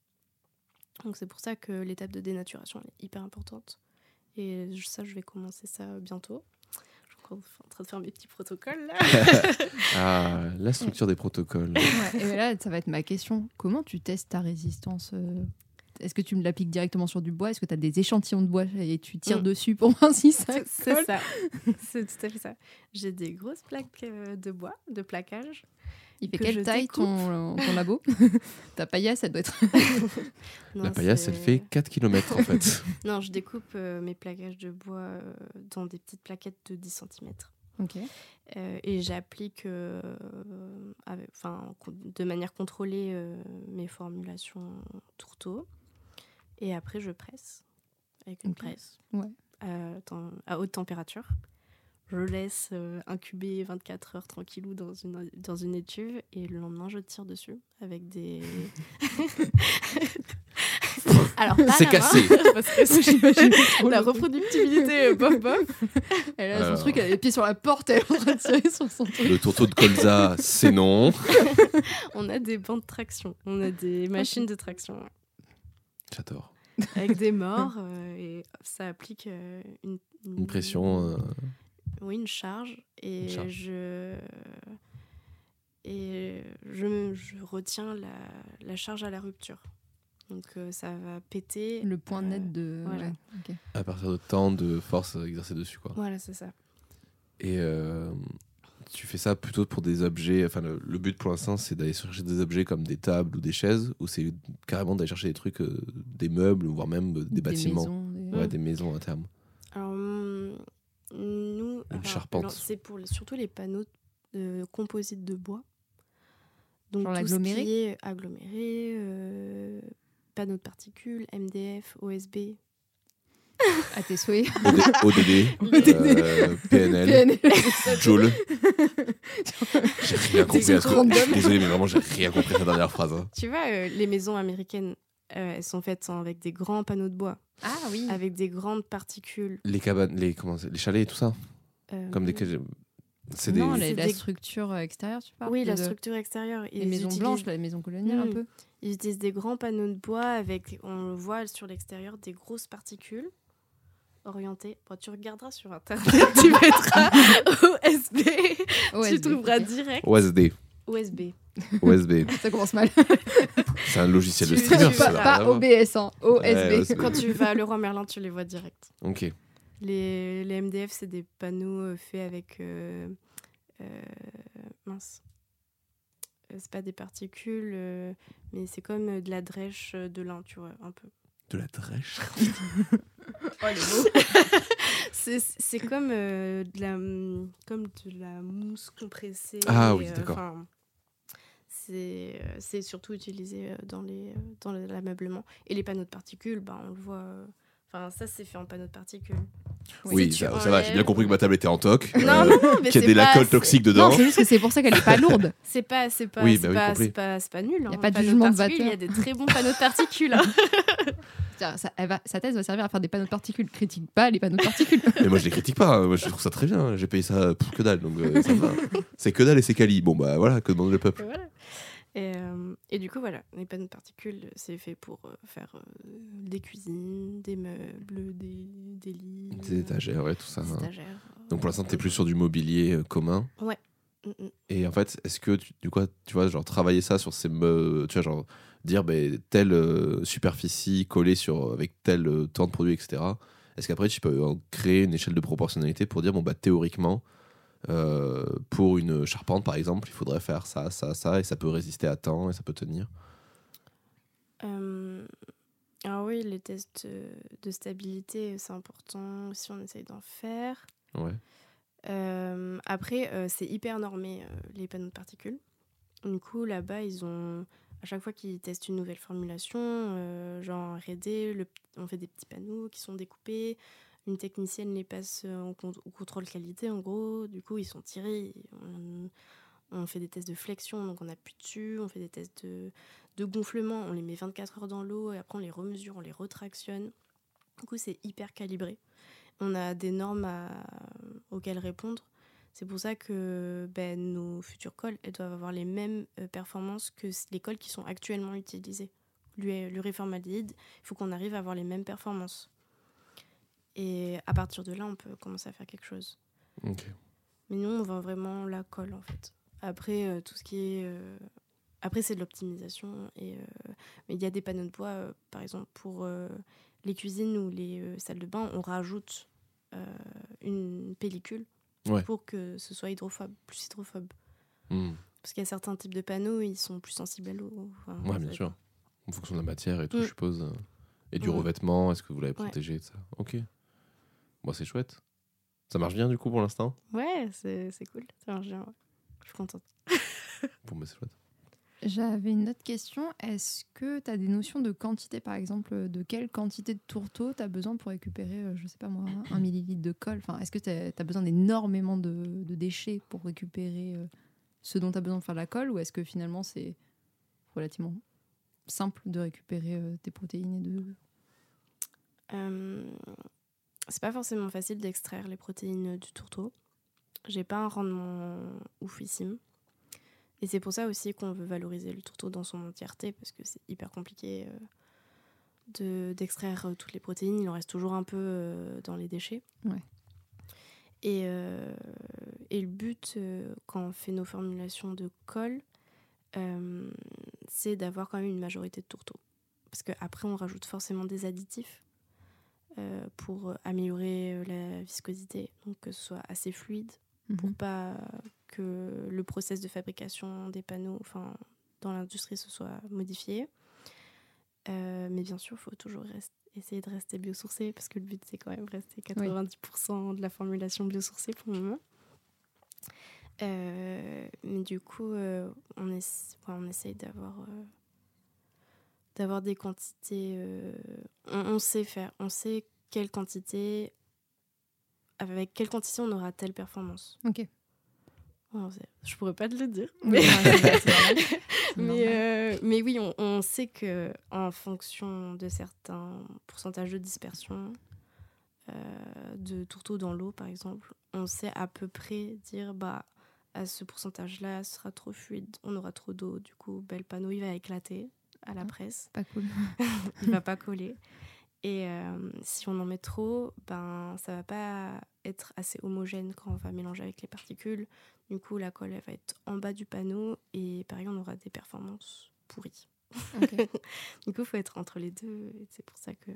Speaker 3: Donc c'est pour ça que l'étape de dénaturation elle est hyper importante. Et ça, je vais commencer ça bientôt. En train de faire mes petits protocoles là.
Speaker 1: Ah, la structure des protocoles.
Speaker 2: Ouais, et là, ça va être ma question. Comment tu testes ta résistance euh, est-ce que tu me l'appliques directement sur du bois? Est-ce que tu as des échantillons de bois et tu tires
Speaker 3: Mm.
Speaker 2: dessus pour voir si ça
Speaker 3: C'est- ça. C'est tout à fait ça. J'ai des grosses plaques euh, de bois, de plaquage.
Speaker 2: Il fait
Speaker 3: que
Speaker 2: quelle taille ton, ton labo Ta paillasse, elle doit être.
Speaker 3: Non,
Speaker 1: La paillasse, elle fait 4 km en fait.
Speaker 3: Non, je découpe euh, mes plaquages de bois euh, dans des petites plaquettes de 10 cm.
Speaker 2: ok.
Speaker 3: et j'applique euh, avec- de manière contrôlée euh, mes formulations tourteau. Et après, je presse avec une presse
Speaker 2: Ouais.
Speaker 3: à haute température. Je laisse euh, incuber 24 heures tranquillou dans une, dans une étuve et le lendemain, je tire dessus avec des. Alors,
Speaker 1: C'est cassé.
Speaker 3: parce que c'est-
Speaker 2: J'imagine trop
Speaker 3: la reproductibilité, euh, bof bof.
Speaker 2: Elle a son truc, elle a les pieds sur la porte, elle est en train de tirer sur son truc.
Speaker 1: Le tourteau de colza, c'est non.
Speaker 3: On a des bancs de traction, on a des machines de traction.
Speaker 1: J'adore.
Speaker 3: avec des morts euh, et ça applique euh, une,
Speaker 1: Une pression. euh,
Speaker 3: oui, une charge et
Speaker 1: Une charge.
Speaker 3: je et je, je retiens la, la charge à la rupture. Donc euh, ça va péter.
Speaker 2: Le point
Speaker 3: Euh,
Speaker 2: net de.
Speaker 3: voilà.
Speaker 2: ouais, ok.
Speaker 1: à partir de temps de force exercée dessus quoi.
Speaker 3: Voilà, c'est ça.
Speaker 1: Et euh, tu fais ça plutôt pour des objets. Enfin, le, le but pour l'instant, c'est d'aller chercher des objets comme des tables ou des chaises, ou c'est carrément d'aller chercher des trucs, euh, des meubles, voire même euh, des, bâtiments,
Speaker 2: maisons, des-
Speaker 1: Ouais, des maisons à terme.
Speaker 3: Alors, alors,
Speaker 1: charpente.
Speaker 3: c'est pour surtout les panneaux de composites de bois. Donc,
Speaker 2: Genre
Speaker 3: tout ce
Speaker 2: l'aggloméré
Speaker 3: qui est aggloméré, euh, panneaux de particules, MDF, OSB.
Speaker 2: À tes souhaits.
Speaker 1: OD, ODD, euh, PNL,
Speaker 2: PNL.
Speaker 1: Joule. J'ai rien compris à ce
Speaker 2: random.
Speaker 1: Désolé, mais vraiment, j'ai rien compris à cette dernière phrase. hein.
Speaker 3: Tu vois, euh, les maisons américaines, euh, elles sont faites hein, avec des grands panneaux de bois,
Speaker 2: Ah oui.
Speaker 3: avec des grandes particules.
Speaker 1: Les cabanes, les, comment les chalets et tout ça Comme des. C'est des.
Speaker 2: Non, la, la structure extérieure, tu parles
Speaker 3: Oui, la
Speaker 2: de-
Speaker 3: structure extérieure.
Speaker 2: Les maisons
Speaker 3: utilisent-
Speaker 2: blanches, là, les maisons coloniales un
Speaker 3: Mm.
Speaker 2: peu.
Speaker 3: Ils utilisent des grands panneaux de bois avec, on le voit sur l'extérieur, des grosses particules orientées. Bon, tu regarderas sur internet, tu mettras OSB, tu trouveras direct
Speaker 1: OSD.
Speaker 3: OSB.
Speaker 1: OSB.
Speaker 2: Ça commence mal.
Speaker 1: C'est un logiciel de streamer,
Speaker 3: tu-
Speaker 2: pas pas. OBS, hein.
Speaker 1: Ouais,
Speaker 2: OSB.
Speaker 1: OSB.
Speaker 3: Quand tu vas à Leroy Merlin, tu les vois direct.
Speaker 1: Ok.
Speaker 3: Les, les MDF, c'est des panneaux euh, faits avec. euh, euh, mince. Euh, C'est pas des particules, euh, mais c'est comme de la drèche de lin, tu vois, un peu.
Speaker 1: De la drèche.
Speaker 3: C'est c'est comme, euh, de la, hum, comme de la mousse compressée.
Speaker 1: Ah oui, d'accord.
Speaker 3: C'est euh, c'est surtout utilisé dans les dans l'ameublement. Et les panneaux de particules, ben, on le voit. euh, Enfin, ça, c'est fait en panneaux de particules.
Speaker 1: Oui, ça, ça va, j'ai bien compris que ma table était en toc.
Speaker 3: Non,
Speaker 1: euh,
Speaker 3: non, non, mais
Speaker 1: qu'il y a des
Speaker 3: c'est-
Speaker 1: toxiques
Speaker 2: Non,
Speaker 1: dedans.
Speaker 2: c'est juste que c'est pour ça qu'elle est pas lourde.
Speaker 3: C'est pas, c'est pas,
Speaker 1: Oui,
Speaker 3: c'est
Speaker 1: bah oui,
Speaker 3: pas,
Speaker 1: compris.
Speaker 3: c'est pas, c'est pas nul.
Speaker 2: Y a
Speaker 3: hein,
Speaker 2: pas de jugement de
Speaker 3: Il y a des très bons panneaux de particules. hein.
Speaker 2: Ça- elle va- sa thèse va servir à faire des panneaux de particules. Critique pas les panneaux de particules.
Speaker 1: Mais moi, je les critique pas. hein. Moi, je trouve ça très bien. J'ai payé ça pour que dalle, donc euh, ça va. C'est que dalle et c'est quali. Bon, bah voilà, que demande le peuple.
Speaker 3: Voilà. Et, euh, et du coup, voilà, les panneaux de particules, c'est fait pour euh, faire euh, des cuisines, des meubles, des, des lits,
Speaker 1: Des étagères, ouais, tout ça.
Speaker 3: des
Speaker 1: hein. Donc pour l'instant, t'es plus sur du mobilier euh, commun.
Speaker 3: Mm, mm.
Speaker 1: Et en fait, est-ce que tu, du coup, tu vois, genre travailler ça sur ces, me- tu vois, genre dire ben, telle superficie collée sur avec tel temps de produit, etc. Est-ce qu'après tu peux en créer une échelle de proportionnalité pour dire bon bah théoriquement euh, pour une charpente par exemple, il faudrait faire ça, ça, ça et ça peut résister à temps et ça peut tenir.
Speaker 3: Euh, alors oui, les tests de stabilité, c'est important si on essaye d'en faire.
Speaker 1: Ouais.
Speaker 3: Euh, après, euh, c'est hyper normé, les panneaux de particules. Du coup, là-bas, ils ont, à chaque fois qu'ils testent une nouvelle formulation, genre R&D, le- on fait des petits panneaux qui sont découpés. Une technicienne les passe euh, au, con- au contrôle qualité, en gros. Du coup, ils sont tirés. On, fait des tests de flexion, donc on appuie dessus. On fait des tests de, gonflement. On les met 24 heures dans l'eau et après, on les remesure, on les retractionne. Du coup, c'est hyper calibré. On a des normes auxquelles répondre. C'est pour ça que ben, nos futures cols doivent avoir les mêmes euh, performances que les cols qui sont actuellement utilisés. L'uréformaldéhyde, il faut qu'on arrive à avoir les mêmes performances. Et à partir de là, on peut commencer à faire quelque chose. Mais nous, on vend vraiment la colle, en fait. Après, euh, tout ce qui est euh, Après, c'est de l'optimisation. Et, euh, mais il y a des panneaux de bois, par exemple, pour les cuisines ou les salles de bain, on rajoute une pellicule
Speaker 1: Ouais.
Speaker 3: pour que ce soit hydrophobe, plus hydrophobe.
Speaker 1: Hmm.
Speaker 3: Parce qu'il y a certains types de panneaux, ils sont plus sensibles à l'eau. Enfin,
Speaker 1: Ouais, bien sûr. En fonction de la matière et tout,
Speaker 3: Mm.
Speaker 1: je suppose. Et du
Speaker 3: Mm.
Speaker 1: revêtement, est-ce que vous l'avez
Speaker 3: Ouais.
Speaker 1: protégé tout ça Ok. Bon, c'est chouette. Ça marche bien du coup pour l'instant?
Speaker 3: Ouais, c'est c'est cool. Ça marche bien. ouais. Je suis contente.
Speaker 1: Bon, bah, c'est chouette.
Speaker 2: J'avais une autre question. Est-ce que tu as des notions de quantité, par exemple, de quelle quantité de tourteau tu as besoin pour récupérer, euh, je sais pas moi, un millilitre de colle? Enfin, Est-ce que tu as, besoin d'énormément de, de déchets pour récupérer euh, ce dont tu as besoin pour faire la colle? Ou est-ce que finalement c'est relativement simple de récupérer euh, tes protéines et de.
Speaker 3: Euh, c'est pas forcément facile d'extraire les protéines du tourteau. J'ai pas un rendement oufissime. Et c'est pour ça aussi qu'on veut valoriser le tourteau dans son entièreté, parce que c'est hyper compliqué euh, de- d'extraire euh, toutes les protéines. Il en reste toujours un peu euh, dans les déchets.
Speaker 2: Ouais.
Speaker 3: Et, euh, et le but, euh, quand on fait nos formulations de colle, euh, c'est d'avoir quand même une majorité de tourteau. Parce qu'après, on rajoute forcément des additifs euh, pour améliorer euh, la viscosité, donc que ce soit assez fluide, pour
Speaker 2: Mhm.
Speaker 3: pas que le process de fabrication des panneaux, enfin, dans l'industrie, se soit modifié. Euh, mais bien sûr, il faut toujours essayer de rester biosourcé, parce que le but, c'est quand même rester 90% de la formulation biosourcée pour le moment. Euh, mais du coup, on, ouais, on essaye d'avoir d'avoir des quantités. euh, on, on sait faire, on sait quelle quantité, avec quelle quantité on aura telle performance.
Speaker 2: Ok.
Speaker 3: Je pourrais pas te le dire.
Speaker 2: Mais,
Speaker 3: Mais, euh, mais oui, on, on sait que en fonction de certains pourcentages de dispersion euh, de tourteaux dans l'eau, par exemple, on sait à peu près dire bah à ce pourcentage-là, ce sera trop fluide, on aura trop d'eau, du coup, le panneau il va éclater à la
Speaker 2: Ah.
Speaker 3: presse,
Speaker 2: Pas cool.
Speaker 3: il va pas coller. Et euh, si on en met trop, ben ça va pas être assez homogène quand on va mélanger avec les particules. Du coup, la colle elle va être en bas du panneau et pareil, on aura des performances pourries. Du coup, il faut être entre les deux. et C'est pour ça que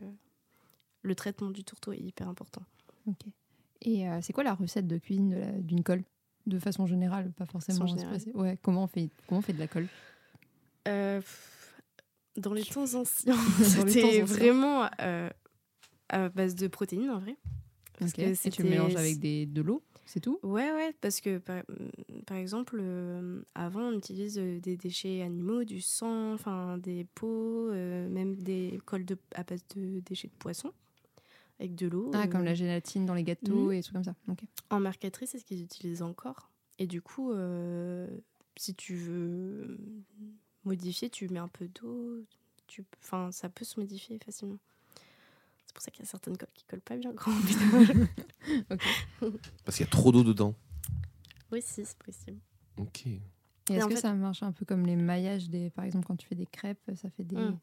Speaker 3: le traitement du tourteau est hyper important.
Speaker 2: Ok. Et euh, c'est quoi la recette de cuisine d'une colle? De façon générale, pas forcément. Ouais, comment on fait, comment on fait de la colle?
Speaker 3: Euh, pff, dans les temps anciens, c'était vraiment euh, à base de protéines en vrai. Parce
Speaker 2: Ok.
Speaker 3: que
Speaker 2: Et tu mélanges avec des, de l'eau, c'est tout?
Speaker 3: Ouais, ouais, parce que par, par exemple, euh, avant, on utilise euh, des déchets animaux, du sang, enfin des peaux, euh, même des colles de, à base de déchets de poisson, avec de l'eau.
Speaker 2: Ah,
Speaker 3: euh,
Speaker 2: comme la gélatine dans les gâteaux
Speaker 3: Mhm.
Speaker 2: et trucs comme ça.
Speaker 3: En marqueterie, c'est ce qu'ils utilisent encore. Et du coup, euh, si tu veux modifier, tu mets un peu d'eau. Tu... Enfin, ça peut se modifier facilement. C'est pour ça qu'il y a certaines colles qui collent pas bien quand mélange.
Speaker 1: Parce qu'il y a trop d'eau dedans.
Speaker 3: oui, si, c'est possible.
Speaker 1: Ok.
Speaker 2: Et est-ce que
Speaker 3: fait-
Speaker 2: ça marche un peu comme les maillages des, par exemple, quand tu fais des crêpes, ça fait des,
Speaker 3: Mm.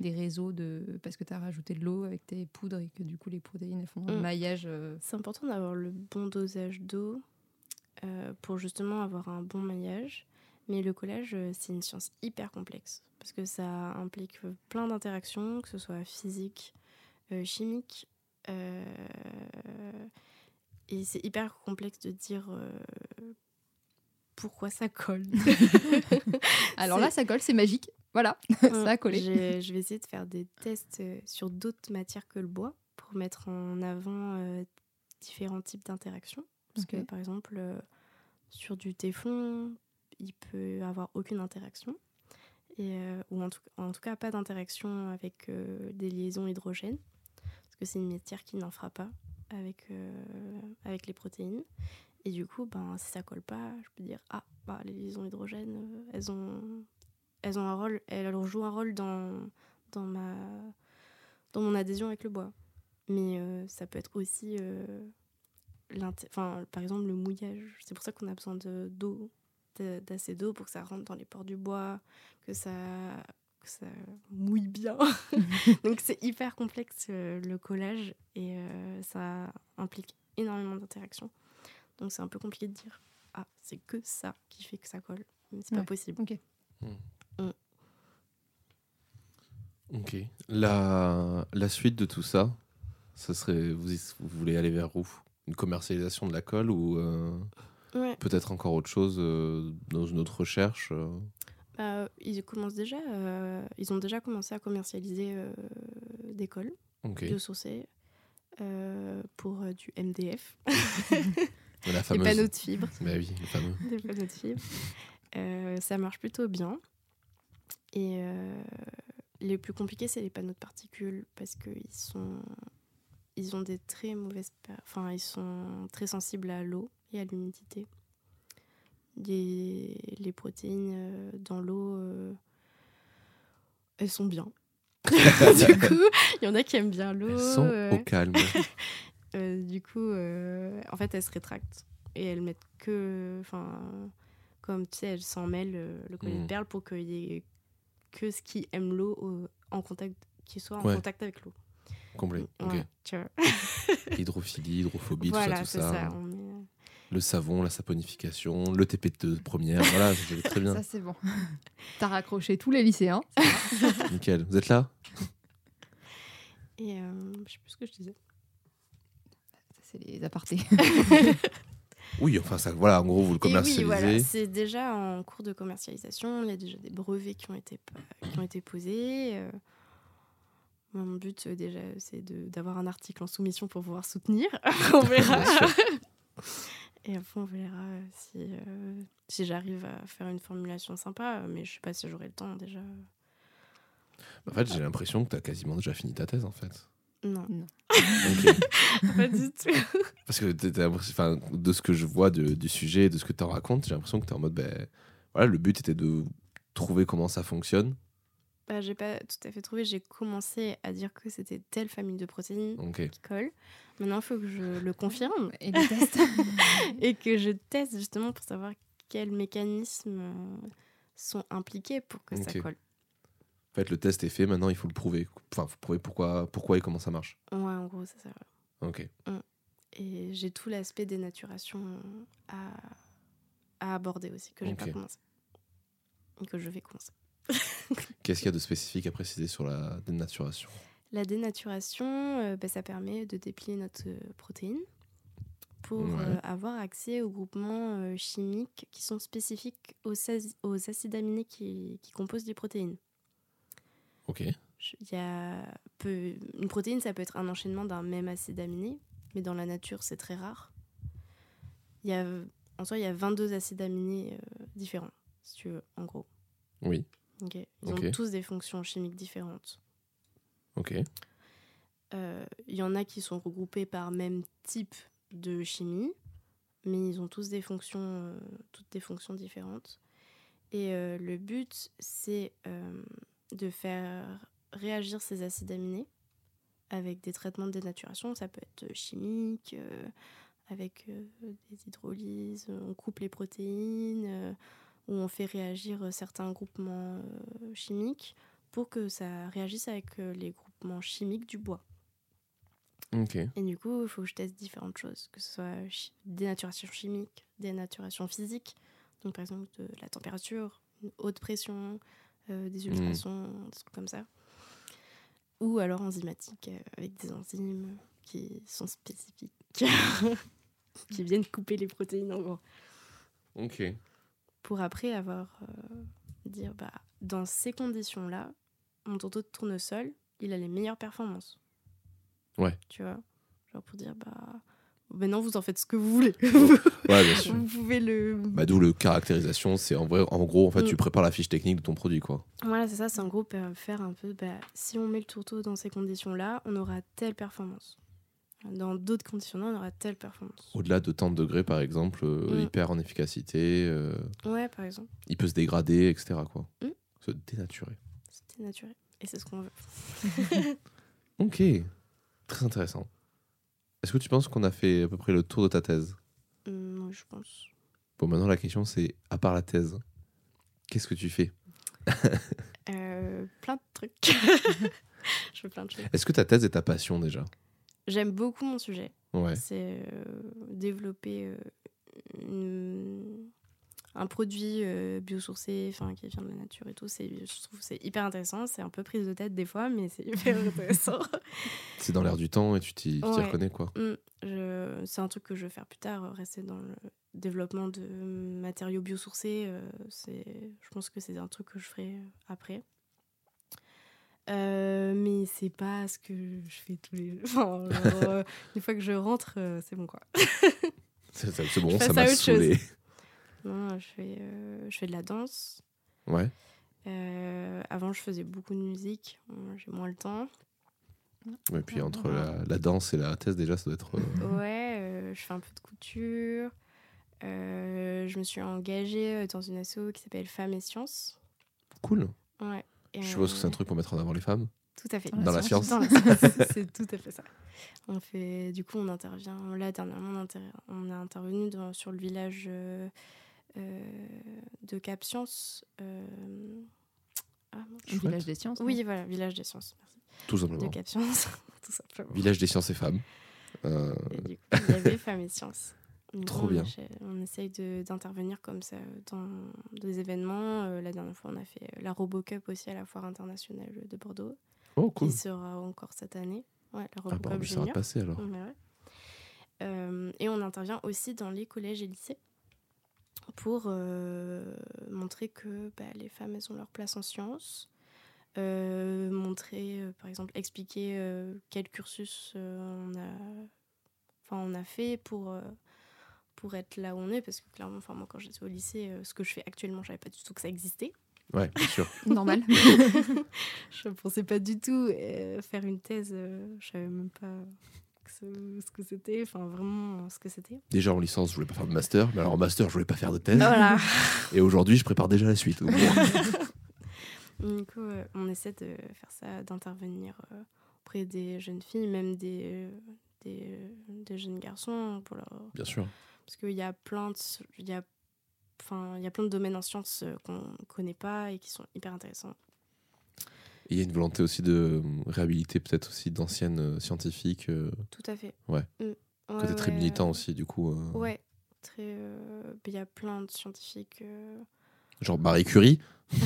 Speaker 2: des réseaux de parce que tu as rajouté de l'eau avec tes poudres et que du coup les protéines font un
Speaker 3: Mm.
Speaker 2: maillage. euh,
Speaker 3: C'est important d'avoir le bon dosage d'eau euh, pour justement avoir un bon maillage. Mais le collage, euh, c'est une science hyper complexe parce que ça implique plein d'interactions, que ce soit physique, euh, chimique. euh, et c'est hyper complexe de dire euh, pourquoi ça colle.
Speaker 2: Alors là, ça colle, c'est magique. Voilà, ça a collé.
Speaker 3: Je vais essayer de faire des tests euh, sur d'autres matières que le bois pour mettre en avant euh, différents types d'interactions. Parce que par exemple, euh, sur du téflon, il peut avoir aucune interaction. Euh, ou en tout, cas pas d'interaction avec euh, des liaisons hydrogènes. Parce que c'est une matière qui n'en fera pas avec, euh, avec les protéines. Et du coup, ben, si ça colle pas, je peux dire Ah, bah, les liaisons hydrogènes, elles ont elles ont un rôle, elles jouent un rôle dans, dans, ma, dans mon adhésion avec le bois. Mais ça peut être aussi, euh, par exemple, le mouillage. C'est pour ça qu'on a besoin de- d'eau, de- d'assez d'eau pour que ça rentre dans les pores du bois, que ça, que ça mouille bien. Donc c'est hyper complexe euh, le collage et euh, ça implique énormément d'interactions. Donc c'est un peu compliqué de dire, ah, c'est que ça qui fait que ça colle. Mais c'est
Speaker 2: Ouais.
Speaker 3: pas possible.
Speaker 2: Ok.
Speaker 1: Ok. La, la suite de tout ça, ça serait, vous voulez aller vers où? Une commercialisation de la colle ou euh,
Speaker 3: Ouais.
Speaker 1: peut-être encore autre chose euh, dans une autre recherche euh
Speaker 3: Bah, ils commencent déjà, euh, ils ont déjà commencé à commercialiser euh, des cols
Speaker 1: Ok.
Speaker 3: biosourcés euh, pour euh, du MDF,
Speaker 1: La fameuse.
Speaker 3: panneaux de fibres.
Speaker 1: Bah oui, le fameux.
Speaker 3: des panneaux de fibres. Euh, ça marche plutôt bien. Et euh, les plus compliqués, c'est les panneaux de particules parce qu'ils sont, ils ont des très mauvaises, enfin ils sont très sensibles à l'eau et à l'humidité. Les, les protéines euh, dans l'eau, euh, elles sont bien. du coup, il y en a qui aiment bien l'eau.
Speaker 1: Elles sont
Speaker 3: ouais.
Speaker 1: au calme.
Speaker 3: Euh, du coup, euh, en fait, elles se rétractent et elles mettent que, enfin, comme tu sais, elles s'en mêlent euh, le collier
Speaker 1: Mm.
Speaker 3: de perles pour qu'il y ait que ce qui aime l'eau au- en contact, qui soit en
Speaker 1: Ouais.
Speaker 3: contact avec l'eau.
Speaker 1: Complet. Ok.
Speaker 3: Ouais, tu vois.
Speaker 1: Hydrophilie, hydrophobie,
Speaker 3: voilà,
Speaker 1: tout ça, tout
Speaker 3: ça.
Speaker 1: ça.
Speaker 3: on
Speaker 1: Le savon, la saponification, le TP de première. voilà, c'est très bien.
Speaker 2: Ça, c'est bon. T'as raccroché tous les lycéens.
Speaker 1: Nickel. Vous êtes là?
Speaker 3: Et euh, je sais plus ce que je disais.
Speaker 2: Ça, c'est les apartés.
Speaker 1: Oui, enfin, ça, voilà, en gros, vous le
Speaker 3: Et
Speaker 1: commercialisez.
Speaker 3: oui, voilà, c'est déjà en cours de commercialisation. Il y a déjà des brevets qui ont été, qui ont été posés. euh. Mon but, euh, déjà, c'est de- d'avoir un article en soumission pour pouvoir soutenir. on verra. Et après, on verra euh, si, euh, si j'arrive à faire une formulation sympa. Mais je sais pas si j'aurai le temps déjà.
Speaker 1: En fait, j'ai l'impression que tu as quasiment déjà fini ta thèse, en fait.
Speaker 3: Non,
Speaker 1: Ok.
Speaker 3: pas du tout.
Speaker 1: Parce que de ce que je vois de- du sujet, de ce que tu en racontes, j'ai l'impression que tu es en mode, ben, voilà, le but était de trouver comment ça fonctionne.
Speaker 3: Bah, j'ai pas tout à fait trouvé. J'ai commencé à dire que c'était telle famille de protéines qui colle. Maintenant, il faut que je le confirme.
Speaker 2: Et
Speaker 3: que je teste justement pour savoir quels mécanismes euh, sont impliqués pour que ça colle.
Speaker 1: En fait, le test est fait, maintenant il faut le prouver. Enfin, faut prouver pourquoi, pourquoi et comment ça marche.
Speaker 3: Ouais, en gros, c'est ça.
Speaker 1: Ok.
Speaker 3: Et j'ai tout l'aspect dénaturation à, à aborder aussi, que j'ai pas commencé. Et que je vais commencer.
Speaker 1: Qu'est-ce qu'il y a de spécifique à préciser sur la dénaturation?
Speaker 3: La dénaturation, euh, bah, ça permet de déplier notre euh, protéine pour
Speaker 1: Ouais.
Speaker 3: euh, avoir accès aux groupements euh, chimiques qui sont spécifiques aux, acides aminés qui, qui composent les protéines.
Speaker 1: Ok.
Speaker 3: Il y a peu- une protéine, ça peut être un enchaînement d'un même acide aminé, mais dans la nature, c'est très rare. Il y a, en soi, il y a 22 acides aminés euh, différents, si tu veux, en gros.
Speaker 1: Oui.
Speaker 3: Ils ont tous des fonctions chimiques différentes.
Speaker 1: Ok.
Speaker 3: Euh, Il y en a qui sont regroupés par même type de chimie, mais ils ont tous des fonctions, euh, toutes des fonctions différentes. Et euh, le but, c'est de faire réagir ces acides aminés avec des traitements de dénaturation. Ça peut être chimique, avec des hydrolyses, on coupe les protéines, ou on fait réagir euh, certains groupements euh, chimiques pour que ça réagisse avec euh, les groupements chimiques du bois. Et du coup, il faut que je teste différentes choses, que ce soit chi- dénaturation chimique, dénaturation physique, donc par exemple de la température, une haute pression, euh, des ultrasons, des trucs comme ça. Ou alors enzymatique, euh, avec des enzymes qui sont spécifiques, qui viennent couper les protéines en gros.
Speaker 1: Ok.
Speaker 3: Pour après avoir, euh, dire, bah, dans ces conditions-là, mon tourteau de tournesol, il a les meilleures performances.
Speaker 1: Ouais.
Speaker 3: Tu vois Genre pour dire, bah, maintenant vous en faites ce que vous voulez.
Speaker 1: Ouais, bien sûr.
Speaker 3: vous pouvez le.
Speaker 1: Bah, D'où le caractérisation, c'est en vrai, en gros, en fait,
Speaker 3: Mm.
Speaker 1: tu prépares la fiche technique de ton produit, quoi.
Speaker 3: Voilà, c'est ça, c'est en gros euh, faire un peu, bah, si on met le tourteau dans ces conditions-là, on aura telle performance. Dans d'autres conditions-là, on aura telle performance.
Speaker 1: Au-delà de tant de degrés, par exemple, euh,
Speaker 3: Mm.
Speaker 1: il perd en efficacité, euh,
Speaker 3: Ouais, par exemple,
Speaker 1: il peut se dégrader, etc. Quoi.
Speaker 3: Mm.
Speaker 1: Se dénaturer.
Speaker 3: c'était naturel. Et c'est ce qu'on veut.
Speaker 1: Ok. Très intéressant. Est-ce que tu penses qu'on a fait à peu près le tour de ta thèse?
Speaker 3: Hum, ouais, je pense.
Speaker 1: Bon, maintenant, la question, c'est, à part la thèse, qu'est-ce que tu fais?
Speaker 3: Euh, plein de trucs. je fais plein de choses.
Speaker 1: Est-ce que ta thèse est ta passion, déjà?
Speaker 3: J'aime beaucoup mon sujet.
Speaker 1: Ouais.
Speaker 3: C'est euh, développer euh, une- un produit euh, biosourcé, enfin qui vient de la nature et tout. C'est, je trouve que c'est hyper intéressant. C'est un peu prise de tête des fois, mais c'est hyper intéressant.
Speaker 1: C'est dans l'air du temps et tu t'y
Speaker 3: Ouais.
Speaker 1: reconnais quoi.
Speaker 3: Mm, je- c'est un truc que je vais faire plus tard, rester dans le développement de matériaux biosourcés. euh, c'est, je pense que c'est un truc que je ferai après. Euh, mais c'est pas ce que je fais tous les Enfin, genre, euh, une fois que je rentre, euh, c'est bon quoi.
Speaker 1: C'est bon,
Speaker 3: Je
Speaker 1: ça m'a
Speaker 3: à autre chose.
Speaker 1: saoulé.
Speaker 3: Non, je fais, euh, je fais de la danse.
Speaker 1: Ouais.
Speaker 3: Euh, avant, je faisais beaucoup de musique. J'ai moins le temps.
Speaker 1: Et puis entre la, la danse et la thèse, déjà, ça doit être. euh,
Speaker 3: Ouais, euh, je fais un peu de couture. Euh, je me suis engagée dans une asso qui s'appelle Femmes et Sciences.
Speaker 1: cool.
Speaker 3: Ouais. Et,
Speaker 1: Je suppose que c'est un
Speaker 3: euh,
Speaker 1: truc pour mettre en avant les femmes.
Speaker 3: Tout à fait.
Speaker 2: Dans la
Speaker 1: Dans la science.
Speaker 3: C'est tout à fait ça. On fait, du coup, on intervient. Là, dernièrement, on, inter- on a intervenu dans- sur le village euh, euh, de Cap Science. euh, ah.
Speaker 2: Le village des sciences.
Speaker 3: oui, voilà, village des sciences. Merci.
Speaker 1: Tout
Speaker 3: De
Speaker 1: simplement.
Speaker 3: Cap Science, tout simplement.
Speaker 1: Village des sciences et femmes. Euh,
Speaker 3: Et du coup, il y avait Femmes et Sciences.
Speaker 1: Trop
Speaker 3: on
Speaker 1: bien.
Speaker 3: On essaye d'intervenir comme ça dans des événements. Euh, la dernière fois, on a fait euh, la Robocup aussi à la Foire internationale de Bordeaux,
Speaker 1: Oh, cool.
Speaker 3: qui sera encore cette année. Ouais, la
Speaker 1: Ah
Speaker 3: Robocup
Speaker 1: mais ça passer alors.
Speaker 3: Ouais, ouais. Euh, et on intervient aussi dans les collèges et lycées pour euh, montrer que bah, les femmes, elles ont leur place en sciences. Montrer, par exemple, expliquer quel cursus on, a, on a fait pour, pour être là où on est. Parce que clairement, enfin, moi, quand j'étais au lycée, euh, ce que je fais actuellement, je savais pas du tout que ça existait.
Speaker 1: Ouais, bien sûr.
Speaker 2: Normal.
Speaker 3: je pensais pas du tout euh, faire une thèse. euh, je savais même pas ce, ce que c'était, enfin vraiment ce que c'était.
Speaker 1: Déjà en licence, je voulais pas faire de master, mais alors en master, je voulais pas faire de thèse.
Speaker 3: Voilà.
Speaker 1: Et aujourd'hui, je prépare déjà la suite.
Speaker 3: Du coup, euh, on essaie de faire ça, d'intervenir euh, auprès des jeunes filles, même des, euh, des, des jeunes garçons, pour leur...
Speaker 1: bien sûr.
Speaker 3: Parce qu'il y a plein de, il y a, enfin, il y a plein de domaines en sciences euh, qu'on connaît pas et qui sont hyper intéressants.
Speaker 1: Et il y a une volonté aussi de réhabiliter peut-être aussi d'anciennes euh, scientifiques. euh,
Speaker 3: Tout à fait.
Speaker 1: Ouais.
Speaker 3: Mm.
Speaker 1: côté
Speaker 3: Ouais,
Speaker 1: très
Speaker 3: ouais,
Speaker 1: militant aussi, du coup. euh,
Speaker 3: Ouais. Très. euh, Il y a plein de scientifiques. euh,
Speaker 1: Genre Marie Curie.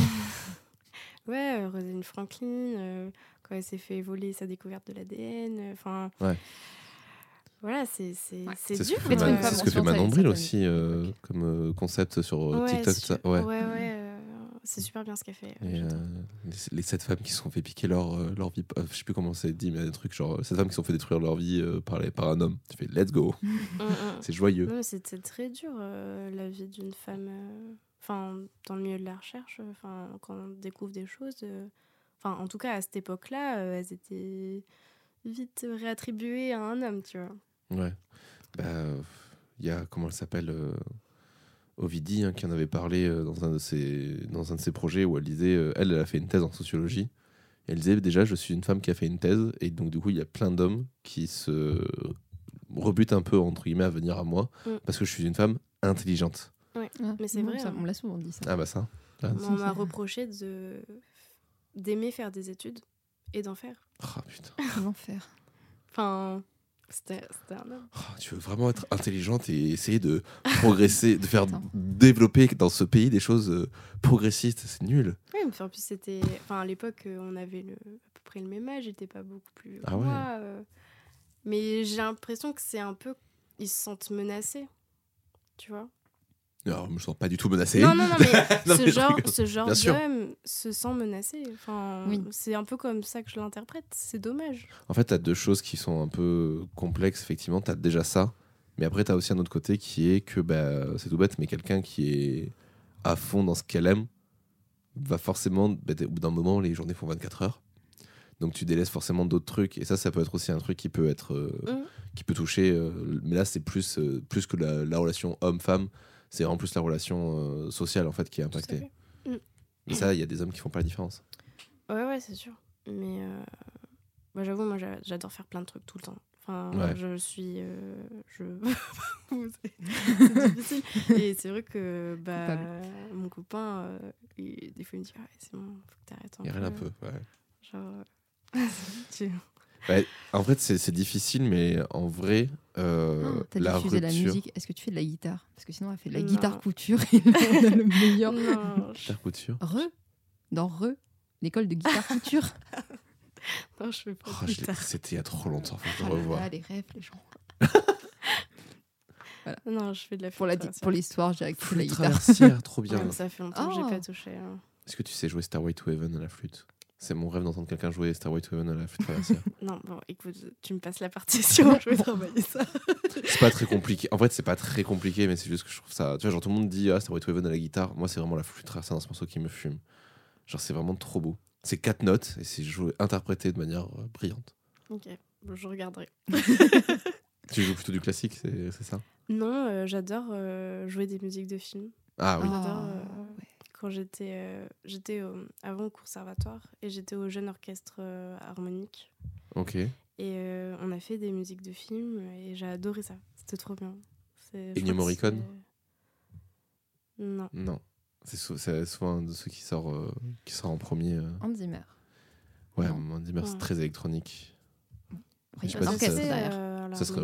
Speaker 3: Ouais, Rosalind Franklin, quand elle s'est fait voler sa découverte de l'ADN. Enfin.
Speaker 1: Ouais.
Speaker 3: Voilà, c'est c'est
Speaker 2: Ouais.
Speaker 3: c'est
Speaker 1: C'est ce
Speaker 3: dur.
Speaker 1: c'est ce que fait
Speaker 2: sciences
Speaker 1: Manon Bril aussi euh, comme euh, concept sur euh,
Speaker 3: ouais,
Speaker 1: TikTok.
Speaker 3: su-
Speaker 1: ça. Ouais.
Speaker 3: ouais, ouais, euh, c'est super bien ce qu'elle fait.
Speaker 1: Et, euh, les, les sept femmes qui se sont fait piquer leur, leur vie, euh, je sais plus comment c'est dit, mais il y a des trucs genre sept femmes qui se sont fait détruire leur vie euh, par, les- par un homme. Tu fais let's go,
Speaker 3: Mm, mm.
Speaker 1: c'est joyeux.
Speaker 3: C'était très dur euh, la vie d'une femme. euh, Enfin, dans le milieu de la recherche, enfin, quand on découvre des choses. euh, Enfin, en tout cas, à cette époque-là, euh, elles étaient vite réattribuées à un homme, tu vois.
Speaker 1: Ouais. Bah, il y a, comment elle s'appelle euh, Ovidie, hein, qui en avait parlé euh, dans, un de ses, dans un de ses projets où elle disait, euh, elle, elle a fait une thèse en sociologie. Et elle disait déjà, je suis une femme qui a fait une thèse. Et donc, du coup, il y a plein d'hommes qui se rebutent un peu, entre guillemets, à venir à moi
Speaker 3: Mm.
Speaker 1: parce que je suis une femme intelligente.
Speaker 3: Mais c'est vrai,
Speaker 2: ça,
Speaker 3: hein.
Speaker 2: on l'a souvent dit ça.
Speaker 1: Ah bah ça. Ah,
Speaker 3: on m'a reproché de d'aimer faire des études et d'en faire.
Speaker 1: ah, putain.
Speaker 2: L'enfer.
Speaker 3: Enfin, c'était un homme.
Speaker 1: Ah, tu veux vraiment être intelligente et essayer de progresser, de faire
Speaker 2: Attends.
Speaker 1: développer dans ce pays des choses euh, progressistes. C'est nul.
Speaker 3: Oui, mais en plus, c'était. Enfin, à l'époque, euh, on avait le... à peu près le même âge, j'étais pas beaucoup plus.
Speaker 1: Ah ouais.
Speaker 3: moi, euh. Mais j'ai l'impression que c'est un peu. Ils se sentent menacés. Tu vois
Speaker 1: Alors, je me sens pas du tout menacé.
Speaker 3: Non, non, non, mais
Speaker 1: Non,
Speaker 3: ce
Speaker 1: mais
Speaker 3: genre, ce genre
Speaker 1: Bien sûr.
Speaker 3: d'homme se sent menacé. Enfin,
Speaker 2: Oui.
Speaker 3: c'est un peu comme ça que je l'interprète. C'est dommage.
Speaker 1: En fait, tu as deux choses qui sont un peu complexes, effectivement. Tu as déjà ça, mais après, tu as aussi un autre côté qui est que bah, c'est tout bête, mais quelqu'un qui est à fond dans ce qu'elle aime va forcément, bah, au bout d'un moment, les journées font 24 heures. Donc tu délaisses forcément d'autres trucs. Et ça, ça peut être aussi un truc qui peut, être, euh,
Speaker 3: Mhm.
Speaker 1: qui peut toucher. euh, mais là, c'est plus, euh, plus que la, la relation homme-femme. C'est vraiment plus la relation euh, sociale, en fait, qui est impactée.
Speaker 3: fait.
Speaker 1: Mais ça, il y a des hommes qui font pas la différence.
Speaker 3: Ouais, ouais, c'est sûr. Mais euh, bah, j'avoue, moi, j'a- j'adore faire plein de trucs tout le temps. Enfin,
Speaker 1: Ouais.
Speaker 3: je suis. euh, je... c'est difficile. Et c'est vrai que bah, mon copain, euh, il- des fois, il me dit ah, ouais, c'est bon, faut que t'arrêtes
Speaker 1: Il y a
Speaker 3: peu.
Speaker 1: rien un peu. ouais.
Speaker 3: Genre. tu-
Speaker 1: En fait, c'est c'est difficile, mais en vrai, euh,
Speaker 2: Oh, T'as dit
Speaker 1: la
Speaker 2: de la musique. Est-ce que tu fais de la guitare? Parce que sinon, elle fait de la
Speaker 3: Non.
Speaker 2: guitare couture et là, on a le meilleur.
Speaker 1: Guitare couture.
Speaker 2: Re Dans Re L'école de guitare couture.
Speaker 3: non, je fais pas
Speaker 1: Oh. C'était il y a trop longtemps, faut que
Speaker 2: Oh
Speaker 1: revoie.
Speaker 2: là, les rêves, les gens.
Speaker 3: Non, je fais de la
Speaker 2: Pour la-
Speaker 3: flûte
Speaker 2: pour l'histoire, fais de la
Speaker 1: Flûte
Speaker 2: guitare.
Speaker 1: traversière, trop bien.
Speaker 3: Ouais, ça fait longtemps que j'ai
Speaker 2: Oh.
Speaker 3: pas touché. hein.
Speaker 1: Est-ce que tu sais jouer Starway to Heaven à la flûte? C'est mon rêve d'entendre quelqu'un jouer Starway to Heaven à la flûte traversière.
Speaker 3: Non, bon, écoute, tu me passes la partition, je vais travailler ça.
Speaker 1: c'est pas très compliqué. En fait, c'est pas très compliqué, mais c'est juste que je trouve ça. Tu vois, genre tout le monde dit Ah, Starway to Heaven à la guitare. Moi, c'est vraiment la flûte traversière dans ce morceau qui me fume. Genre, c'est vraiment trop beau. C'est quatre notes et c'est joué, interprété de manière euh, brillante.
Speaker 3: Ok, bon, je regarderai.
Speaker 1: Tu joues plutôt du classique, c'est c'est ça?
Speaker 3: Non, euh, j'adore euh, jouer des musiques de films.
Speaker 1: Ah oui.
Speaker 2: Ah.
Speaker 3: Quand j'étais euh, j'étais avant au conservatoire et j'étais au jeune orchestre euh, harmonique.
Speaker 1: Ok.
Speaker 3: Et euh, on a fait des musiques de films et j'ai adoré ça. C'était trop bien.
Speaker 1: Ennio Morricone
Speaker 3: Non.
Speaker 1: Non. C'est c'est souvent un de ceux qui sort, euh, qui sort en premier. euh.
Speaker 2: Hans Zimmer.
Speaker 1: Ouais,
Speaker 2: Non.
Speaker 1: Mandy Moore, c'est très électronique. Je sais pas si ça-
Speaker 3: euh,
Speaker 1: serait.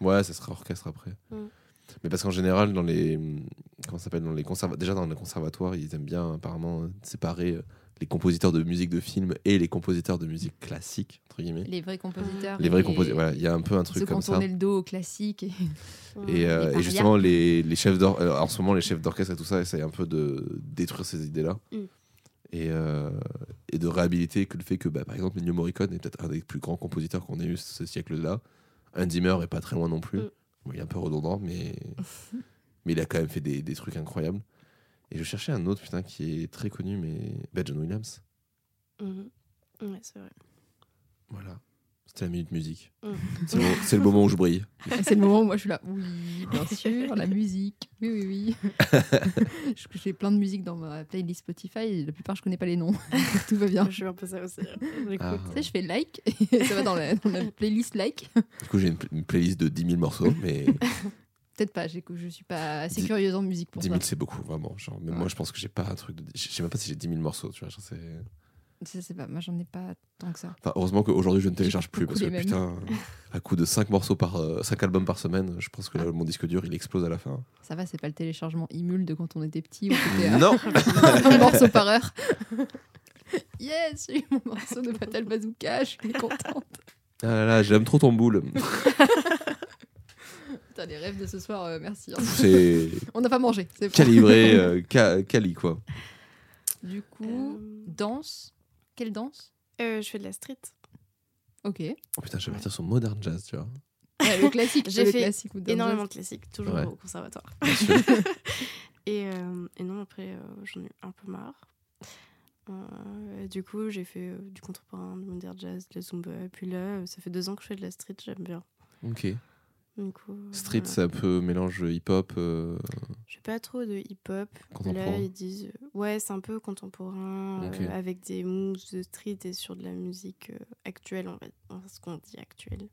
Speaker 1: Ouais, ça sera orchestre après.
Speaker 3: Mm.
Speaker 1: Mais parce qu'en général, dans les comment ça s'appelle dans les déjà dans les conservatoires, ils aiment bien apparemment séparer euh, les compositeurs de musique de film et les compositeurs de musique classique entre guillemets.
Speaker 2: Les vrais compositeurs.
Speaker 1: Les vrais compositeurs, voilà, il y a un peu un truc comme ça.
Speaker 2: tourné le dos au classique. Et...
Speaker 1: Euh, et justement, les, les chefs d'or- euh, en ce moment, les chefs d'orchestre et tout ça essayent un peu de détruire ces idées-là.
Speaker 3: Mm.
Speaker 1: Et, euh, et de réhabiliter que le fait que, bah, par exemple, Ennio Morricone est peut-être un des plus grands compositeurs qu'on ait eu ce siècle-là. Hans Zimmer est pas très loin non plus.
Speaker 3: Mm.
Speaker 1: Bon, il est un peu redondant, mais, mais il a quand même fait des, des trucs incroyables. Et je cherchais un autre, putain, qui est très connu, mais bah, John Williams.
Speaker 3: Mhm. Ouais, c'est vrai.
Speaker 1: Voilà. C'était la minute musique.
Speaker 3: Mm.
Speaker 1: C'est le, mo- c'est le moment où je brille.
Speaker 2: C'est le moment où moi je suis là. Oui, bien sûr, la musique. Oui, oui, oui. Je- J'ai plein de musique dans ma playlist Spotify et la plupart je connais pas les noms. Tout va bien.
Speaker 3: Je suis un peu ça aussi. J'écoute.
Speaker 1: Ah.
Speaker 2: Tu sais, je fais like et ça va dans la, dans la playlist like.
Speaker 1: Du coup, j'ai une, pl- une playlist de 10 000 morceaux, mais
Speaker 2: Peut-être pas, j'écoute- je suis pas assez curieuse en musique pour
Speaker 1: 10
Speaker 2: ça.
Speaker 1: 000, c'est beaucoup, vraiment. Genre, même
Speaker 2: Ouais.
Speaker 1: moi, je pense que j'ai pas un truc de. Je sais même pas si j'ai 10 000 morceaux, tu vois. genre, c'est-
Speaker 2: Je sais pas, moi j'en ai pas tant que ça.
Speaker 1: Enfin, heureusement qu'aujourd'hui, je ne télécharge plus parce que
Speaker 2: mêmes.
Speaker 1: putain, à coup de 5 morceaux par. 5 albums par semaine, je pense que là, mon disque dur, il explose à la fin.
Speaker 2: Ça va, c'est pas le téléchargement Imul de quand on était petit où c'était à
Speaker 1: non
Speaker 2: un morceau par heure. Yes, j'ai eu mon morceau de Fatal Bazooka, je suis contente.
Speaker 1: Ah là là, j'aime trop ton boule.
Speaker 2: Putain, les rêves de ce soir, euh, merci. hein.
Speaker 1: C'est
Speaker 2: On n'a pas mangé, c'est
Speaker 1: calibré, euh, ca- quali, quoi.
Speaker 2: Du coup,
Speaker 3: Euh,
Speaker 2: danse. Quelle danse
Speaker 3: euh, je fais de la street.
Speaker 2: Ok.
Speaker 1: Oh putain, je vais partir sur Modern Jazz, tu vois.
Speaker 2: Ouais, le classique,
Speaker 3: J'ai fait
Speaker 2: classique.
Speaker 3: Énormément de classiques, toujours
Speaker 1: Ouais.
Speaker 3: au conservatoire. Et, euh, et non, après, euh, j'en ai eu un peu marre. Euh, du coup, j'ai fait euh, du contemporain, du modern jazz, de la zumba. Et puis là, ça fait deux ans que je fais de la street, j'aime bien.
Speaker 1: Ok.
Speaker 3: Du coup, euh,
Speaker 1: Street,
Speaker 3: voilà.
Speaker 1: c'est un peu mélange hip-hop. euh,
Speaker 3: Je fais pas trop de hip-hop.
Speaker 1: Contemporain.
Speaker 3: Là, ils disent. euh, Ouais, c'est un peu contemporain, euh, avec des moves de street et sur de la musique euh, actuelle, on va on va- ce qu'on dit actuelle.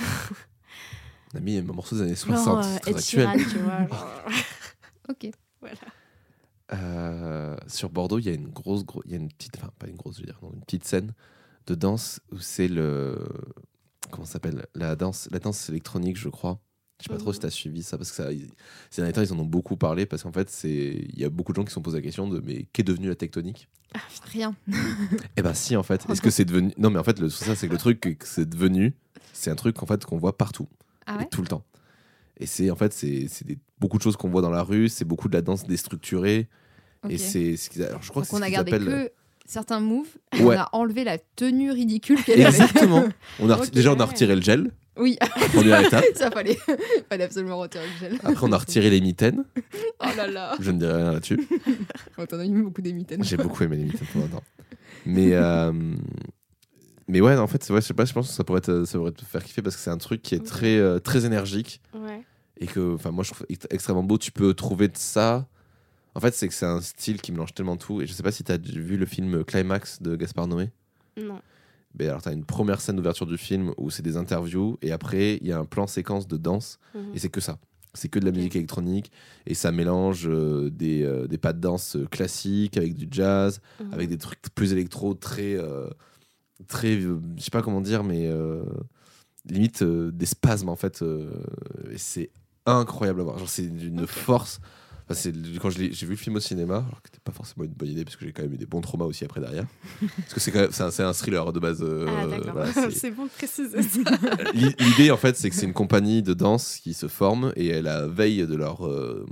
Speaker 1: On a mis un morceau des années
Speaker 3: Genre,
Speaker 1: 60,
Speaker 3: euh,
Speaker 1: c'est très actuel.
Speaker 3: Tu vois. genre.
Speaker 2: Ok.
Speaker 3: voilà.
Speaker 1: Euh, sur Bordeaux, il y a une grosse, gros- il y a une petite, enfin pas une grosse, je veux dire, non, une petite scène de danse où c'est le, comment ça s'appelle, la danse, la danse électronique, je crois. Je sais pas trop
Speaker 3: Mhm.
Speaker 1: si tu as suivi ça parce que ça, ces derniers temps, ils en ont beaucoup parlé parce qu'en fait, c'est, il y a beaucoup de gens qui se sont posé la question de mais qu'est devenue la tectonique?
Speaker 2: Rien.
Speaker 1: Eh ben si en fait. Est-ce que c'est devenu Non mais en fait, le, ça c'est que le truc que c'est devenu, c'est un truc en fait qu'on voit partout
Speaker 2: Ah
Speaker 1: et tout le temps. Et c'est en fait c'est beaucoup de choses qu'on voit dans la rue, c'est beaucoup de la danse déstructurée. Et c'est ce qu'ils- alors je crois
Speaker 2: Donc
Speaker 1: que c'est
Speaker 2: on
Speaker 1: ce
Speaker 2: a gardé
Speaker 1: appellent-
Speaker 2: que certains moves.
Speaker 1: Ouais.
Speaker 2: On a enlevé la tenue ridicule qu'elle avait.
Speaker 1: Exactement. On a,
Speaker 2: Ok.
Speaker 1: Déjà, on a retiré le gel,
Speaker 2: Oui,
Speaker 1: première étape.
Speaker 2: ça fallait, fallait absolument retirer le gel.
Speaker 1: Après, on a retiré les mitaines.
Speaker 2: Oh là là.
Speaker 1: Je ne dirai rien là-dessus.
Speaker 2: Oh, T'en as eu beaucoup des mitaines.
Speaker 1: J'ai beaucoup aimé les mitaines pendant longtemps. Mais, euh, mais ouais, en fait, c'est vrai, je sais pas, je pense que ça pourrait te, ça pourrait te faire kiffer parce que c'est un truc qui est très, euh, très énergique
Speaker 3: Ouais.
Speaker 1: et que, enfin, moi, je trouve ext- extrêmement beau. Tu peux trouver de ça. En fait, c'est que c'est un style qui mélange tellement tout. Et je sais pas si tu as vu le film Climax de Gaspard Noé.
Speaker 3: Non.
Speaker 1: Ben alors, tu as une première scène d'ouverture du film où c'est des interviews et après, il y a un plan séquence de danse
Speaker 3: Mhm.
Speaker 1: et c'est que ça. C'est que de la musique électronique et ça mélange euh, des, euh, des pas de danse euh, classiques avec du jazz,
Speaker 3: Mhm.
Speaker 1: avec des trucs plus électro, très, euh, très, je sais pas comment dire, mais limite des spasmes en fait. et c'est incroyable à voir. Genre, c'est d'une force. Enfin, c'est quand je l'ai- j'ai vu le film au cinéma, alors que c'était pas forcément une bonne idée parce que j'ai quand même eu des bons traumas aussi après derrière. parce que c'est quand même c'est un, c'est un thriller de base. euh,
Speaker 3: ah, d'accord.
Speaker 1: voilà, c'est-
Speaker 3: c'est bon de préciser ça.
Speaker 1: L'i- L'idée, en fait, c'est que c'est une compagnie de danse qui se forme et à la veille de leur, euh,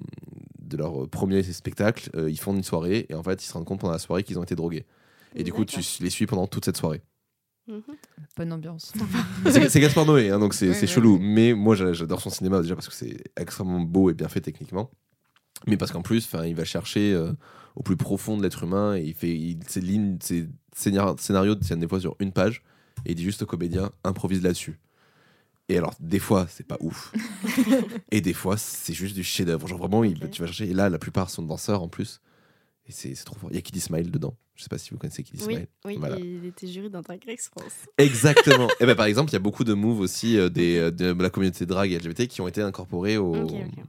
Speaker 1: de leur premier spectacle, euh, ils font une soirée et en fait, ils se rendent compte pendant la soirée qu'ils ont été drogués. Et du coup, tu les suis pendant toute cette soirée.
Speaker 3: Mhm.
Speaker 2: Bonne ambiance.
Speaker 1: C'est c'est Gaspard Noé, hein, donc c'est
Speaker 2: Ouais,
Speaker 1: c'est
Speaker 2: ouais,
Speaker 1: chelou.
Speaker 2: ouais.
Speaker 1: Mais moi, j'a- j'adore son cinéma déjà parce que c'est extrêmement beau et bien fait techniquement. Mais parce qu'en plus, il va chercher euh, au plus profond de l'être humain et il fait il, ses lignes, ses scénar- scénarios tiennent des fois sur une page et il dit juste au comédien improvise là-dessus. Et alors, des fois, c'est pas ouf. et des fois, c'est juste du chef-d'œuvre. Genre vraiment, il, tu vas chercher. Et là, la plupart sont danseurs en plus. Et c'est trop fort. Il y a Kiddy Smile dedans. Je sais pas si vous connaissez Kiddy
Speaker 3: Oui,
Speaker 1: Smile.
Speaker 3: oui
Speaker 1: Voilà.
Speaker 3: il était jury dans Drag Race France.
Speaker 1: Exactement. et ben par exemple, il y a beaucoup de moves aussi euh, des, euh, de la communauté drag et LGBT qui ont été incorporés au,
Speaker 3: Ok, ok.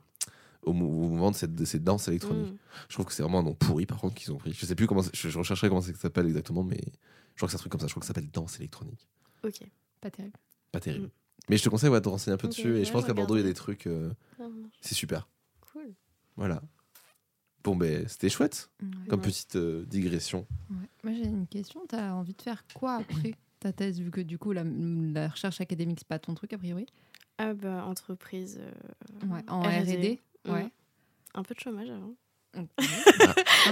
Speaker 1: Au mou- au mouvement de cette, de cette danse électronique.
Speaker 3: Mm.
Speaker 1: Je trouve que c'est vraiment un nom pourri par contre qu'ils ont pris. Je sais plus comment, je, je rechercherai comment ça s'appelle exactement, mais je crois que c'est un truc comme ça. Je crois que ça s'appelle danse électronique.
Speaker 3: Ok.
Speaker 2: Pas terrible.
Speaker 1: Pas terrible.
Speaker 3: Mm.
Speaker 1: Mais je te conseille ouais, de te renseigner un peu dessus. Et je pense qu'à Bordeaux, il y a des trucs. euh, c'est super.
Speaker 3: Cool.
Speaker 1: Voilà. Bon, ben, c'était chouette comme
Speaker 3: Ouais.
Speaker 1: petite euh, digression.
Speaker 2: Ouais. Moi j'ai une question. T'as envie de faire quoi après ta thèse vu que du coup la, la recherche académique c'est pas ton truc a priori?
Speaker 3: Ah bah, entreprise. euh,
Speaker 2: Ouais. En
Speaker 3: R&D. Mm.
Speaker 2: Ouais.
Speaker 3: Un peu de chômage avant.
Speaker 2: non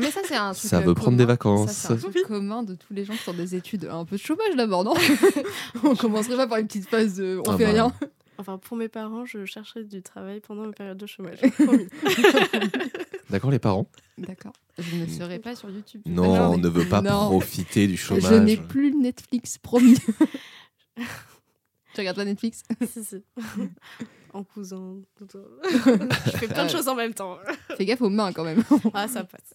Speaker 2: mais ça c'est un truc.
Speaker 1: Ça
Speaker 2: euh,
Speaker 1: veut prendre des vacances.
Speaker 2: Ça, c'est un truc commun de tous les gens qui sont des études. Un peu de chômage d'abord, non? On commencerait pas par une petite phase de on
Speaker 1: Ah
Speaker 2: fait
Speaker 1: bah.
Speaker 2: rien.
Speaker 3: Enfin, pour mes parents, je chercherai du travail pendant mes périodes de chômage. Promis.
Speaker 1: D'accord, les parents?
Speaker 2: D'accord. Je ne serai pas sur YouTube.
Speaker 1: Non,
Speaker 2: Non,
Speaker 1: on ne veut pas
Speaker 2: non.
Speaker 1: profiter du chômage.
Speaker 2: Je n'ai plus Netflix, promis. tu regardes pas Netflix
Speaker 3: si, si. en cousin. tout ça. je fais plein de choses en même temps.
Speaker 2: Fais gaffe aux mains quand même.
Speaker 3: Ah, ça passe.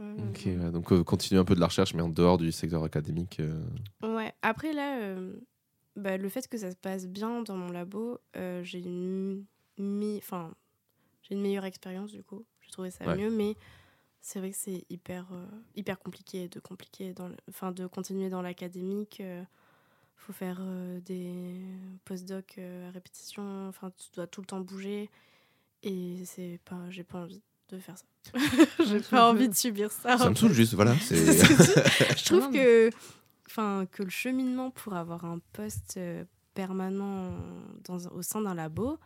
Speaker 3: Euh,
Speaker 1: Ok, ouais, donc euh, continue un peu de la recherche, mais en dehors du secteur académique. euh,
Speaker 3: Ouais, après là, euh, bah, le fait que ça se passe bien dans mon labo, euh, j'ai une, mi- enfin, j'ai une meilleure expérience du coup. J'ai trouvé ça
Speaker 1: Ouais.
Speaker 3: mieux, mais c'est vrai que c'est hyper, euh, hyper compliqué de, compliquer dans le- enfin, de continuer dans l'académique. euh, faut faire euh, des post-doc euh, à répétition, enfin, tu dois tout le temps bouger. Et c'est pas, j'ai pas envie de faire ça. j'ai pas envie de subir ça.
Speaker 1: Ça me saoule juste, voilà. c'est-
Speaker 3: je trouve que, enfin, que le cheminement pour avoir un poste euh, permanent dans, au sein d'un labo,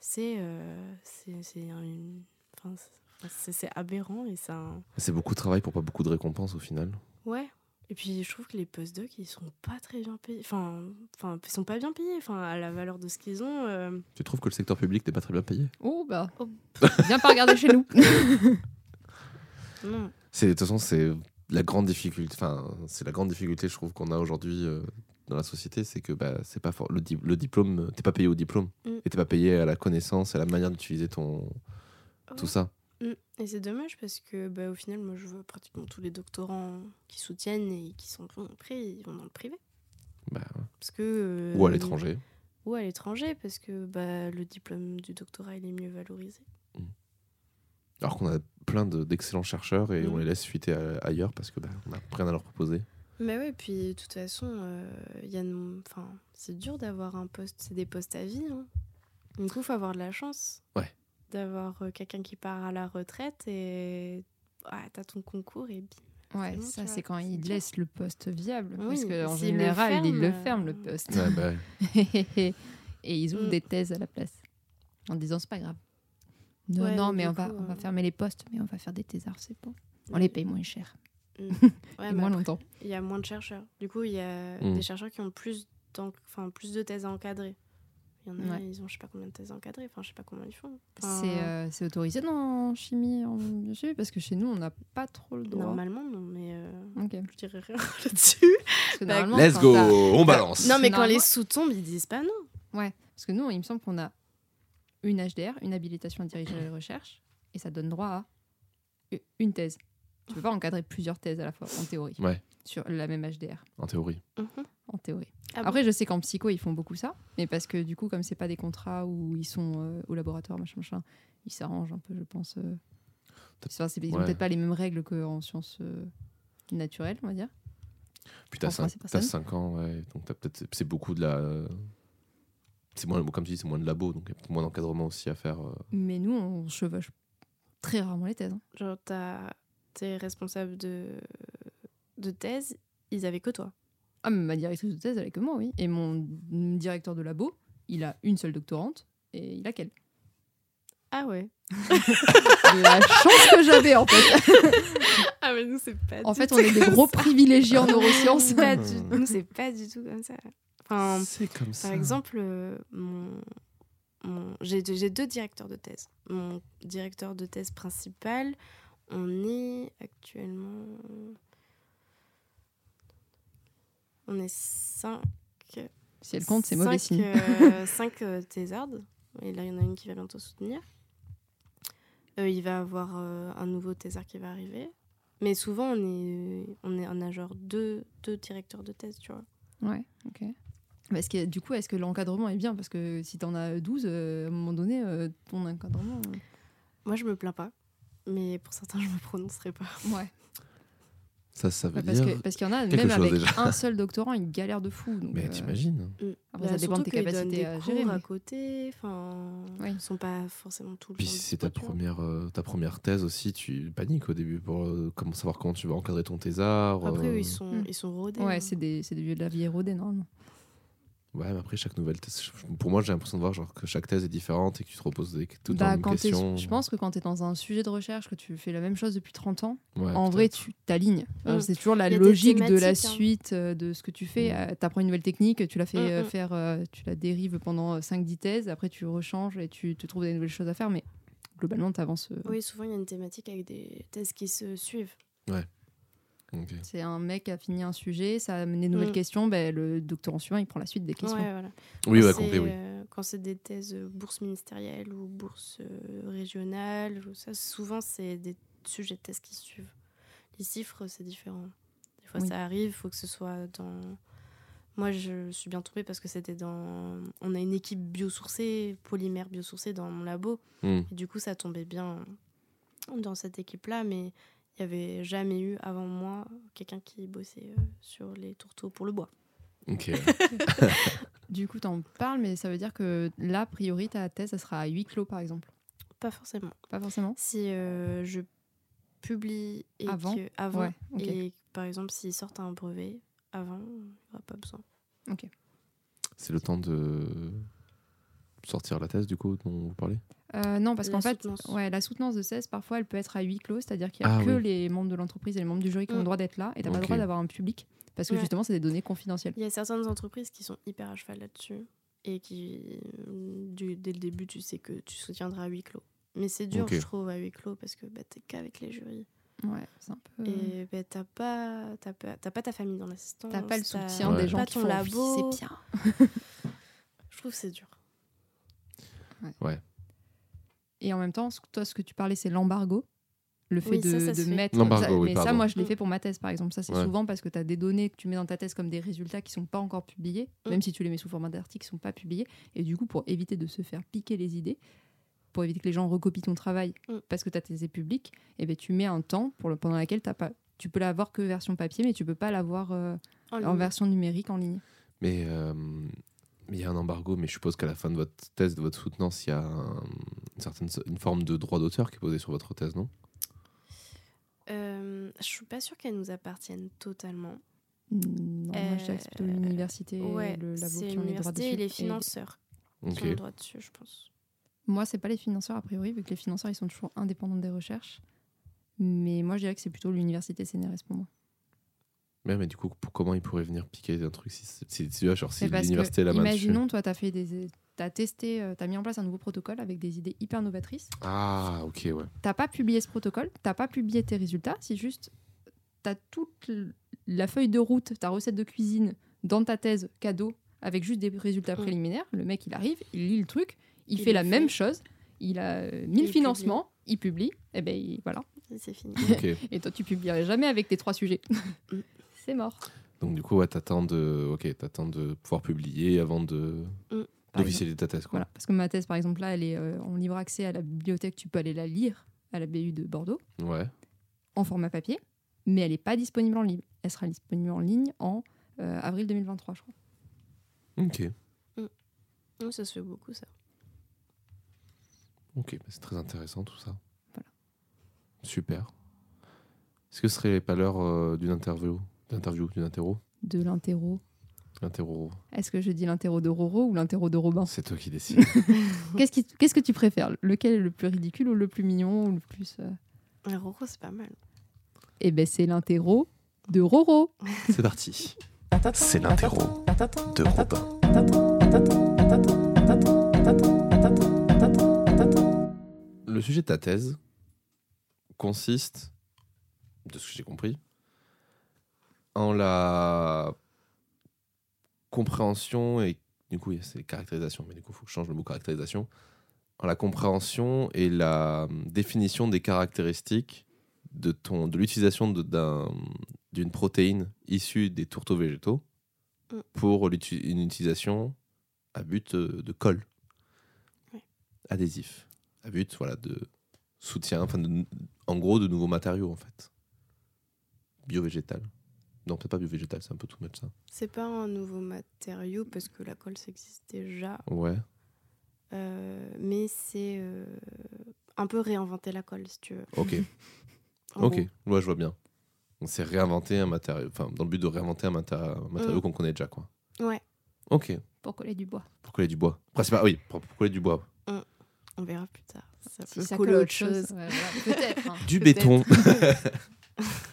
Speaker 3: c'est euh, c'est c'est un- enfin, c'est- aberrant et un...
Speaker 1: C'est beaucoup de travail pour pas beaucoup de récompenses au final.
Speaker 3: Ouais. Et puis je trouve que les postdocs, ils sont pas très bien payés. Enfin, enfin ils sont pas bien payés. Enfin, à la valeur de ce qu'ils ont. euh,
Speaker 1: Tu trouves que le secteur public n'est pas très bien payé?
Speaker 2: Oh bah.
Speaker 3: Oh.
Speaker 2: Viens pas regarder chez nous.
Speaker 1: C'est de toute façon c'est la grande difficulté. Enfin, c'est la grande difficulté, je trouve, qu'on a aujourd'hui euh, dans la société, c'est que bah, c'est pas fort. Le, di- le diplôme, t'es pas payé au diplôme,
Speaker 3: Mm.
Speaker 1: et t'es pas payé à la connaissance, à la manière d'utiliser ton tout
Speaker 3: Ouais.
Speaker 1: ça.
Speaker 3: Mm. Et c'est dommage parce que bah, au final, moi je vois pratiquement tous les doctorants qui soutiennent et qui sont après, ils vont dans le privé.
Speaker 1: Bah,
Speaker 3: Parce que, euh,
Speaker 1: ou à l'étranger.
Speaker 3: Ou à l'étranger parce que bah, le diplôme du doctorat il est mieux valorisé.
Speaker 1: Alors qu'on a plein de- d'excellents chercheurs et
Speaker 3: Mm.
Speaker 1: on les laisse fuiter à- ailleurs parce que bah, on a rien à leur proposer.
Speaker 3: Mais ouais, puis de toute façon, euh, enfin, c'est dur d'avoir un poste, c'est des postes à vie. hein. Du coup, il faut avoir de la chance.
Speaker 1: Ouais.
Speaker 3: D'avoir euh, quelqu'un qui part à la retraite et ouais, t'as ton concours et bim.
Speaker 2: Ouais,
Speaker 3: bon,
Speaker 2: ça c'est quand il laisse le poste viable.
Speaker 3: Oui,
Speaker 2: parce qu'en
Speaker 3: le
Speaker 2: général, il le
Speaker 3: ferme,
Speaker 2: ferme le
Speaker 3: euh,
Speaker 2: poste.
Speaker 1: Ouais, bah,
Speaker 2: Et ils ouvrent
Speaker 3: Mm.
Speaker 2: des thèses à la place. En disant c'est pas grave. Non,
Speaker 3: Ouais,
Speaker 2: non, mais on va,
Speaker 3: coup,
Speaker 2: on va
Speaker 3: euh,
Speaker 2: fermer les postes, mais on va faire des thésards, c'est bon. On les paye moins cher.
Speaker 3: Ouais,
Speaker 2: et
Speaker 3: mais
Speaker 2: moins
Speaker 3: après,
Speaker 2: longtemps.
Speaker 3: Il y a moins de chercheurs. Du coup, il y a
Speaker 1: Mm.
Speaker 3: des chercheurs qui ont plus, plus de thèses à encadrer. Il y en a,
Speaker 2: Ouais.
Speaker 3: ils ont je sais pas combien de thèses à encadrer. Enfin, je sais pas comment ils font. Enfin,
Speaker 2: C'est euh, c'est autorisé dans chimie, en biologie Parce que chez nous, on n'a pas trop le droit.
Speaker 3: Normalement, non, mais euh,
Speaker 2: Ok.
Speaker 3: je dirais rien là-dessus. Bah,
Speaker 1: Let's go, on balance.
Speaker 3: Non, mais quand les sous-tombent, ils disent pas non.
Speaker 2: Ouais, parce que nous, il me semble qu'on a une HDR, une habilitation à diriger les recherches, et ça donne droit à une thèse. Tu peux pas encadrer plusieurs thèses à la fois, en théorie,
Speaker 1: Ouais,
Speaker 2: sur la même HDR,
Speaker 1: en théorie.
Speaker 2: en théorie.
Speaker 3: Ah bon
Speaker 2: Après, je sais qu'en psycho, ils font beaucoup ça, mais parce que du coup, comme c'est pas des contrats où ils sont euh, au laboratoire, machin, machin, ils s'arrangent un peu, je pense. euh. Enfin, ils ont
Speaker 1: Ouais.
Speaker 2: peut-être pas les mêmes règles qu'en sciences euh, naturelles, on va dire.
Speaker 1: Puis t'as
Speaker 2: En France,
Speaker 1: 5,
Speaker 2: c'est personne.
Speaker 1: 5 ans, ouais. Donc t'as peut-être, c'est beaucoup de la. C'est moins, comme tu dis, c'est moins de labo, donc il y a peut-être moins d'encadrement aussi à faire. euh.
Speaker 2: Mais nous, on chevauche très rarement les thèses. hein.
Speaker 3: Genre, t'as tes responsables de, de thèse, ils avaient que toi.
Speaker 2: Ah, mais ma directrice de thèse, elle est que moi, oui. Et mon directeur de labo, il a une seule doctorante et il a qu'elle.
Speaker 3: Ah ouais.
Speaker 2: La chance que j'avais, en fait.
Speaker 3: Ah mais nous c'est pas
Speaker 2: En
Speaker 3: du
Speaker 2: fait,
Speaker 3: tout
Speaker 2: on est des gros
Speaker 3: ça.
Speaker 2: privilégiés en neurosciences.
Speaker 3: Pas du- Nous c'est pas du tout comme ça. Enfin,
Speaker 1: C'est comme ça.
Speaker 3: par exemple, euh, mon, mon- j'ai j'ai deux directeurs de thèse. Mon directeur de thèse principal, on est actuellement... On est cinq
Speaker 2: Si elle compte, c'est mauvais
Speaker 3: cinq,
Speaker 2: signe.
Speaker 3: euh, cinq euh, thésardes. Et là, il y en a une qui va bientôt soutenir. Euh, il va avoir euh, un nouveau thésard qui va arriver. Mais souvent, on est, on est, on a genre deux, deux directeurs de thèse, tu vois.
Speaker 2: Ouais, ok. Est-ce que, du coup, est-ce que l'encadrement est bien? Parce que si t'en as 12, euh, à un moment donné, euh, ton encadrement. euh,
Speaker 3: Moi, je me plains pas. Mais pour certains, je me prononcerai pas.
Speaker 2: Ouais.
Speaker 1: Ça, ça veut
Speaker 2: parce
Speaker 1: dire.
Speaker 2: que- parce qu'il y en a, même avec
Speaker 1: déjà.
Speaker 2: un seul doctorant, ils galèrent de fou. donc,
Speaker 1: Mais
Speaker 2: euh,
Speaker 1: t'imagines
Speaker 2: Après, ça dépend de tes capacités
Speaker 3: des
Speaker 2: à gérer,
Speaker 3: à côté. Enfin,
Speaker 2: Oui.
Speaker 3: ils sont pas forcément tout le
Speaker 1: Puis
Speaker 3: temps
Speaker 1: si c'est ta première, euh, ta première thèse aussi, tu paniques au début pour euh, comment savoir comment tu vas encadrer ton thésard.
Speaker 3: Après, eux,
Speaker 1: euh,
Speaker 3: ils sont,
Speaker 2: Hmm.
Speaker 3: ils sont rodés.
Speaker 2: Ouais,
Speaker 3: hein.
Speaker 2: c'est des, c'est des vieux de la vie érodée, normalement.
Speaker 1: Ouais, mais après, chaque nouvelle thèse. Pour moi, j'ai l'impression de voir genre, que chaque thèse est différente et que tu te reposes des, tout
Speaker 2: Bah, quand
Speaker 1: question.
Speaker 2: je pense que quand tu es dans un sujet de recherche, que tu fais la même chose depuis 30 ans,
Speaker 1: Ouais,
Speaker 2: en vrai, tu t'alignes. Enfin,
Speaker 3: Mm.
Speaker 2: C'est toujours la logique de la
Speaker 3: hein.
Speaker 2: suite euh, de ce que tu fais.
Speaker 1: Mm.
Speaker 2: tu apprends une nouvelle technique, tu la fais
Speaker 3: Mm,
Speaker 2: euh,
Speaker 3: mm.
Speaker 2: faire, euh, tu la dérives pendant 5-10 thèses, après tu rechanges et tu te trouves des nouvelles choses à faire, mais globalement, tu avances.
Speaker 3: Oui, souvent, il y a une thématique avec des thèses qui se suivent.
Speaker 2: C'est un mec qui a fini un sujet, ça a amené de nouvelles
Speaker 3: Mm.
Speaker 2: questions, ben, le doctorant suivant, il prend la suite des questions.
Speaker 3: Ouais, voilà.
Speaker 1: Oui, ouais,
Speaker 3: c'est,
Speaker 1: compris, oui.
Speaker 3: euh, quand c'est des thèses euh, bourse ministérielle ou bourse euh, régionale, ou ça, souvent c'est des sujets de thèse qui se suivent. Les chiffres, c'est différent. Des fois,
Speaker 2: Oui.
Speaker 3: ça arrive, il faut que ce soit dans. Moi, je suis bien tombée parce que c'était dans. On a une équipe biosourcée, polymère biosourcée dans mon labo.
Speaker 1: Hmm.
Speaker 3: Et du coup, ça tombait bien dans cette équipe-là, mais il n'y avait jamais eu avant moi quelqu'un qui bossait euh, sur les tourteaux pour le bois.
Speaker 1: Ok.
Speaker 2: Du coup, tu en parles, mais ça veut dire que là, a priori, ta thèse, ça sera à huis clos, par exemple.
Speaker 3: Pas forcément.
Speaker 2: Pas forcément
Speaker 3: Si euh, je publie et
Speaker 2: Avant
Speaker 3: que, avant
Speaker 2: Ouais, ok.
Speaker 3: et par exemple s'ils sortent un brevet avant, il n'y aura pas besoin.
Speaker 1: C'est le temps de sortir la thèse, du coup, dont vous parlez?
Speaker 2: Euh, non, parce qu'en fait,
Speaker 3: soutenance.
Speaker 2: ouais, la soutenance de 16, parfois, elle peut être à huis clos, c'est-à-dire qu'il n'y a
Speaker 1: Ah
Speaker 2: que
Speaker 1: oui.
Speaker 2: les membres de l'entreprise et les membres du jury qui ont le
Speaker 3: Mm.
Speaker 2: droit d'être là, et tu n'as pas le droit d'avoir un public, parce que
Speaker 3: Ouais.
Speaker 2: justement, c'est des données confidentielles.
Speaker 3: Il y a certaines entreprises qui sont hyper à cheval là-dessus et qui, du- dès le début, tu sais que tu soutiendras à huis clos. Mais c'est dur, je trouve, à huis clos parce que bah, t'es qu'avec les jurys.
Speaker 2: Ouais, c'est un peu.
Speaker 3: Et bah, t'as pas, t'as pas, t'as pas ta famille dans l'assistance.
Speaker 2: T'as pas le soutien
Speaker 1: Ouais.
Speaker 2: des gens
Speaker 3: pas
Speaker 2: qui
Speaker 3: ton
Speaker 2: font
Speaker 3: labo.
Speaker 2: Oui, c'est bien.
Speaker 3: Je trouve que c'est dur.
Speaker 2: Et en même temps, ce- toi, ce que tu parlais, c'est l'embargo. Le fait
Speaker 3: Oui,
Speaker 2: de,
Speaker 3: ça, ça se
Speaker 2: de
Speaker 3: fait.
Speaker 2: mettre. Ça-
Speaker 1: oui,
Speaker 2: mais ça, moi, je l'ai
Speaker 3: Mm.
Speaker 2: fait pour ma thèse, par exemple. Ça, c'est
Speaker 1: Ouais.
Speaker 2: souvent parce que tu as des données que tu mets dans ta thèse comme des résultats qui sont pas encore publiés,
Speaker 3: Mm.
Speaker 2: même si tu les mets sous format d'articles qui sont pas publiés. Et du coup, pour éviter de se faire piquer les idées, pour éviter que les gens recopient ton travail
Speaker 3: Mm.
Speaker 2: parce que ta thèse est publique, et ben, tu mets un temps pour le, pendant lequel t'as pas. Tu peux l'avoir que version papier, mais tu peux pas l'avoir euh,
Speaker 3: En
Speaker 2: version numérique en ligne.
Speaker 1: Mais euh, il y a un embargo, mais je suppose qu'à la fin de votre thèse, de votre soutenance, il y a un- une certaine une forme de droit d'auteur qui est posée sur votre thèse, non?
Speaker 3: Euh, je suis pas sûre qu'elles nous appartiennent totalement.
Speaker 2: Mm, Non, moi, je dirais que c'est plutôt
Speaker 3: Euh,
Speaker 2: l'université et
Speaker 3: ouais,
Speaker 2: le labo
Speaker 3: c'est
Speaker 2: qui ont les droits
Speaker 3: l'université
Speaker 2: dessus.
Speaker 3: et les
Speaker 2: Et-
Speaker 3: financeurs
Speaker 1: Ok.
Speaker 3: qui ont le droit dessus, je pense.
Speaker 2: Moi, c'est pas les financeurs a priori, vu que les financeurs ils sont toujours indépendants des recherches. Mais moi, je dirais que c'est plutôt l'université CNRS pour moi.
Speaker 1: Mais, mais du coup, pour, comment ils pourraient venir piquer un truc si, si, si, si- genre, si l'université est la main
Speaker 2: imaginons, toi, tu as fait des, t'as testé, euh, t'as mis en place un nouveau protocole avec des idées hyper novatrices.
Speaker 1: Ah, ok, ouais.
Speaker 2: T'as pas publié ce protocole, t'as pas publié tes résultats. C'est juste, t'as toute la feuille de route, ta recette de cuisine dans ta thèse cadeau avec juste des résultats
Speaker 3: Mm.
Speaker 2: préliminaires. Le mec, il arrive, il lit le truc, il,
Speaker 3: Il
Speaker 2: fait la même chose. Il a euh, 1000
Speaker 3: Il
Speaker 2: financements, il publie, et ben il- voilà.
Speaker 3: Et c'est fini.
Speaker 2: Et toi, tu publierais jamais avec tes trois sujets.
Speaker 3: Mm.
Speaker 2: c'est mort.
Speaker 1: Donc, du coup, ouais, t'attends de, ok, t'attends de pouvoir publier avant de
Speaker 2: Par
Speaker 1: d'officialiser ta thèse, quoi.
Speaker 2: Voilà, parce que ma thèse, par exemple, là, elle est euh, en libre accès à la bibliothèque. Tu peux aller la lire à la BU de Bordeaux
Speaker 1: Ouais.
Speaker 2: en format papier, mais elle n'est pas disponible en ligne. elle sera disponible en ligne en euh, avril 2023, je crois.
Speaker 1: Ok,
Speaker 3: Oui, ça se fait beaucoup, ça.
Speaker 1: ok, bah, c'est très intéressant tout ça.
Speaker 2: Voilà.
Speaker 1: Super. Est-ce que ce serait pas l'heure euh, d'une interview, d'interview, d'une interro,
Speaker 2: De l'interro.
Speaker 1: interro
Speaker 2: Est-ce que je dis l'interro de Roro ou l'interro de Robin?
Speaker 1: C'est toi qui décides.
Speaker 2: Qu'est-ce qui- qu'est-ce que tu préfères? Lequel est le plus ridicule ou le plus mignon ou le plus euh
Speaker 3: Roro, c'est pas mal.
Speaker 2: Eh ben c'est l'interro de Roro.
Speaker 1: c'est parti. C'est l'interro de Robin. Le sujet de ta thèse consiste, de ce que j'ai compris, en la compréhension et du coup c'est caractérisation, mais du coup il faut que je change le mot caractérisation, en la compréhension et la définition des caractéristiques de ton de l'utilisation d'une protéine issue des tourteaux végétaux
Speaker 3: Mm.
Speaker 1: pour une utilisation à but euh, de colle.
Speaker 3: Ouais.
Speaker 1: adhésif. À but voilà de soutien enfin de- en gros de nouveaux matériaux en fait. Bio-végétal non peut-être pas bio-végétal c'est un peu tout much ça
Speaker 3: C'est pas un nouveau matériau parce que la colle, ça existe déjà.
Speaker 1: ouais
Speaker 3: Euh, mais c'est euh, un peu réinventer la colle, si tu veux.
Speaker 1: ok ok
Speaker 3: gros.
Speaker 1: moi je vois bien on s'est réinventé un matériau enfin dans le but de réinventer un matéri- un matériau
Speaker 3: Mm.
Speaker 1: qu'on connaît déjà quoi
Speaker 3: Ouais,
Speaker 1: ok
Speaker 2: Pour coller du bois.
Speaker 1: pour coller du bois principalement oui pour, pour coller du bois
Speaker 3: on verra plus tard. Ça
Speaker 2: Si
Speaker 3: peut
Speaker 2: ça
Speaker 3: coller
Speaker 2: colle
Speaker 3: autre chose.
Speaker 2: ouais, voilà. Peut-être. hein.
Speaker 1: du
Speaker 3: Peut-être.
Speaker 1: béton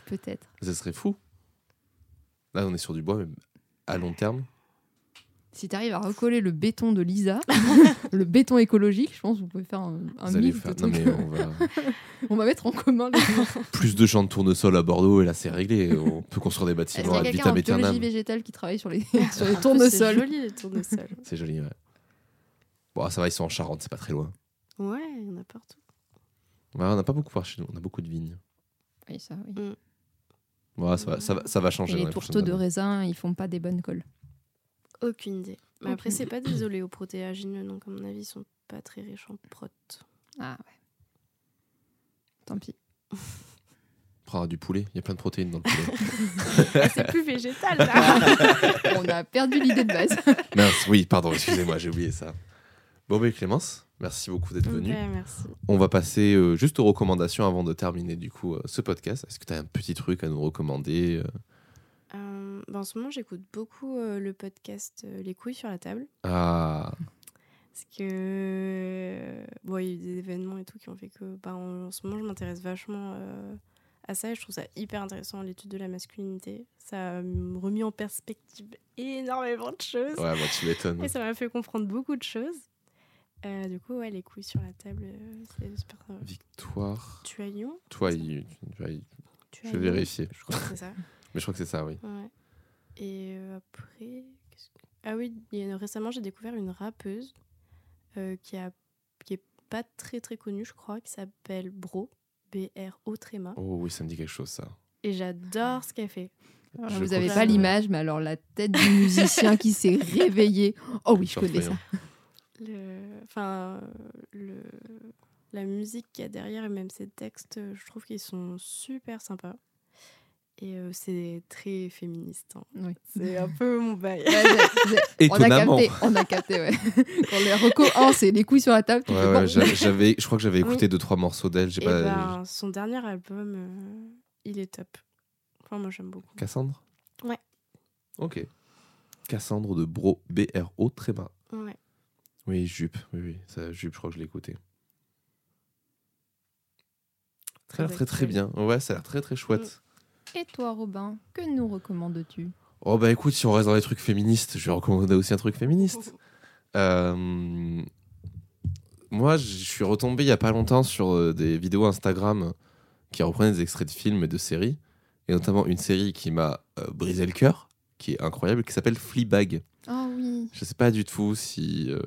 Speaker 2: Peut-être.
Speaker 1: Ça serait fou. Là, on est sur du bois, mais à long terme.
Speaker 2: Si tu arrives à recoller le béton de Lisa, le béton écologique, je pense que vous pouvez faire un, un
Speaker 1: vous allez
Speaker 2: mix de
Speaker 1: faire. Non,
Speaker 2: trucs.
Speaker 1: mais on va.
Speaker 2: On va mettre en commun les
Speaker 1: Plus de champs de tournesol à Bordeaux, et là, c'est réglé. On peut construire des bâtiments
Speaker 2: y a
Speaker 1: ad
Speaker 2: quelqu'un
Speaker 1: vitam
Speaker 2: biologie
Speaker 1: aeternam.
Speaker 2: végétale qui travaille sur les, sur les
Speaker 3: plus, C'est
Speaker 2: tournesols
Speaker 3: joli, les tournesols.
Speaker 1: C'est joli, ouais. Bon, ça va, ils sont en Charente, c'est pas très loin.
Speaker 3: ouais, il y en a partout.
Speaker 1: Ouais, on n'a pas beaucoup par chez nous, on a beaucoup de vignes.
Speaker 2: Oui, ça, oui.
Speaker 1: Ouais, ça, va, ça, va, ça va changer.
Speaker 2: Et les tourteaux de raisin, ils font pas des bonnes colles.
Speaker 3: Aucune idée. Mais
Speaker 2: Aucune
Speaker 3: après, c'est pas des oléoprotéagineux, donc à mon avis, ils sont pas très riches en prot.
Speaker 2: Ah ouais. Tant pis.
Speaker 1: On prendra du poulet, il y a plein de protéines dans le poulet.
Speaker 3: c'est plus végétal, là
Speaker 2: On a perdu l'idée de base.
Speaker 1: Mince, oui, pardon, excusez-moi, j'ai oublié ça. Bon, ben Clémence, merci beaucoup d'être
Speaker 3: merci.
Speaker 1: On va passer euh, juste aux recommandations avant de terminer du coup euh, ce podcast. Est-ce que tu as un petit truc à nous recommander euh
Speaker 3: bah, en ce moment, j'écoute beaucoup le podcast Les couilles sur la table.
Speaker 1: Ah,
Speaker 3: Parce que. Bon, il y a eu des événements et tout qui ont fait que. Bah, en, en ce moment, je m'intéresse vachement à ça et je trouve ça hyper intéressant, l'étude de la masculinité. Ça a remis en perspective énormément de choses.
Speaker 1: ouais, moi tu m'étonnes.
Speaker 3: Et ça m'a fait comprendre beaucoup de choses. Euh, du coup, ouais, les couilles sur la table, euh, c'est super.
Speaker 1: Victoire.
Speaker 3: Tu as Lyon
Speaker 1: Toi, il- tu as-
Speaker 3: Tu
Speaker 1: je vais vérifier.
Speaker 3: Je crois que c'est ça.
Speaker 1: Mais je crois que c'est ça, oui.
Speaker 3: Ouais. Et euh, après. que- Ah oui, il y a- récemment j'ai découvert une rappeuse euh, qui, a, qui est pas très très connue, je crois, qui s'appelle Bro. B-R-O tréma.
Speaker 1: Oh oui, ça me dit quelque chose, ça.
Speaker 3: Et j'adore ce qu'elle fait.
Speaker 2: Alors,
Speaker 1: Je
Speaker 2: vous
Speaker 1: crois
Speaker 2: avez
Speaker 3: que
Speaker 2: pas l'image, mais alors la tête du musicien qui s'est réveillé. Oh oui, je connais ça.
Speaker 3: Le... Enfin, le... la musique qu'il y a derrière et même ses textes, je trouve qu'ils sont super sympas. Et euh, c'est très féministe. hein.
Speaker 2: Oui.
Speaker 3: C'est un peu mon bail.
Speaker 2: Ouais, on a
Speaker 1: Étonnamment.
Speaker 2: capté, on a capté, ouais. Quand les reco, oh, c'est les couilles sur la table.
Speaker 1: Ouais, ouais, j'avais, je crois que j'avais
Speaker 3: Oui.
Speaker 1: écouté deux trois morceaux d'elle. J'ai
Speaker 3: Et
Speaker 1: pas.
Speaker 3: ben, son dernier album, euh, il est top. Enfin, moi j'aime beaucoup.
Speaker 1: Cassandre?
Speaker 3: Ouais.
Speaker 1: Ok. Cassandre de Bro B R O tréma.
Speaker 3: Ouais.
Speaker 1: Oui, jupe. Oui, oui. Ça, jupe. Je crois que je l'ai écouté. Très très
Speaker 3: actuel.
Speaker 1: bien. Ouais, ça a l'air très très chouette.
Speaker 2: Et toi, Robin, que nous recommandes-tu?
Speaker 1: Oh bah écoute, si on reste dans les trucs féministes, je vais recommander aussi un truc féministe. Euh, Moi, je suis retombé il y a pas longtemps sur euh, des vidéos Instagram qui reprenaient des extraits de films et de séries, et notamment une série qui m'a euh, brisé le cœur, qui est incroyable, qui s'appelle Fleabag.
Speaker 2: Ah oui,
Speaker 1: Je sais pas du tout si euh,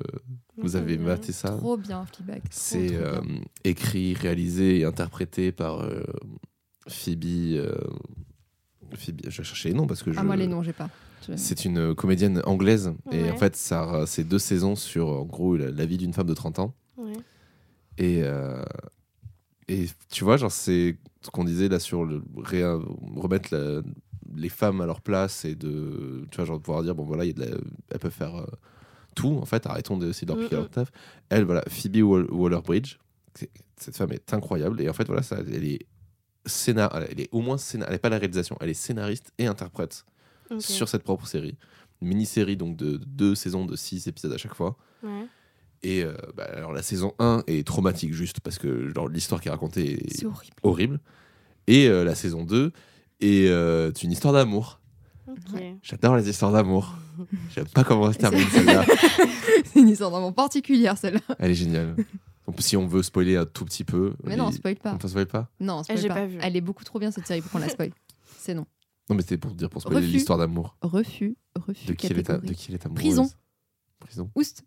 Speaker 1: vous avez maté ça.
Speaker 2: trop bien, Fleabag.
Speaker 1: C'est euh, écrit, réalisé et interprété par euh, Phoebe. Phoebe. Je vais chercher les noms parce que je.
Speaker 2: Ah, moi, les noms, j'ai pas.
Speaker 1: C'est une comédienne anglaise et en fait, ça, c'est deux saisons sur en gros la, la vie d'une femme de 30 ans.
Speaker 3: Ouais.
Speaker 1: Et, et tu vois, genre, c'est ce qu'on disait là sur le, remettre la- les femmes à leur place et de, tu vois, genre de pouvoir dire, bon voilà, il y a de la- elles peuvent faire euh, tout, en fait, arrêtons d'essayer de leur piquer leur taf. Elle, voilà, Phoebe Wall- Waller-Bridge, cette femme est incroyable, et en fait, voilà, ça, elle est scénar, elle est au moins scénar, elle est pas la réalisation, elle est scénariste et interprète sur cette propre série. Une mini-série donc de deux saisons de six épisodes à chaque fois.
Speaker 3: Ouais.
Speaker 1: Et euh, bah, alors la saison 1 est traumatique juste parce que l'histoire qui est racontée est
Speaker 2: horrible.
Speaker 1: Et euh, la saison 2 est euh, une histoire d'amour.
Speaker 3: Ok.
Speaker 2: Ouais.
Speaker 1: J'adore les histoires d'amour. J'aime pas comment elle se termine celle-là.
Speaker 2: C'est une histoire vraiment particulière, celle-là.
Speaker 1: Elle est géniale. Donc, si on veut spoiler un tout petit peu.
Speaker 2: Mais
Speaker 1: les-
Speaker 2: non, spoil pas.
Speaker 1: On t'en spoil pas
Speaker 2: Non, spoil
Speaker 3: j'ai
Speaker 2: pas.
Speaker 3: pas vu.
Speaker 2: Elle est beaucoup trop bien, cette série, pour qu'on la spoil. C'est non.
Speaker 1: Non, mais c'était pour dire pour spoiler l'histoire d'amour.
Speaker 2: Refus, refus.
Speaker 1: De qui elle est, de qui elle est amoureuse.
Speaker 2: Prison.
Speaker 1: Prison.
Speaker 2: Oust.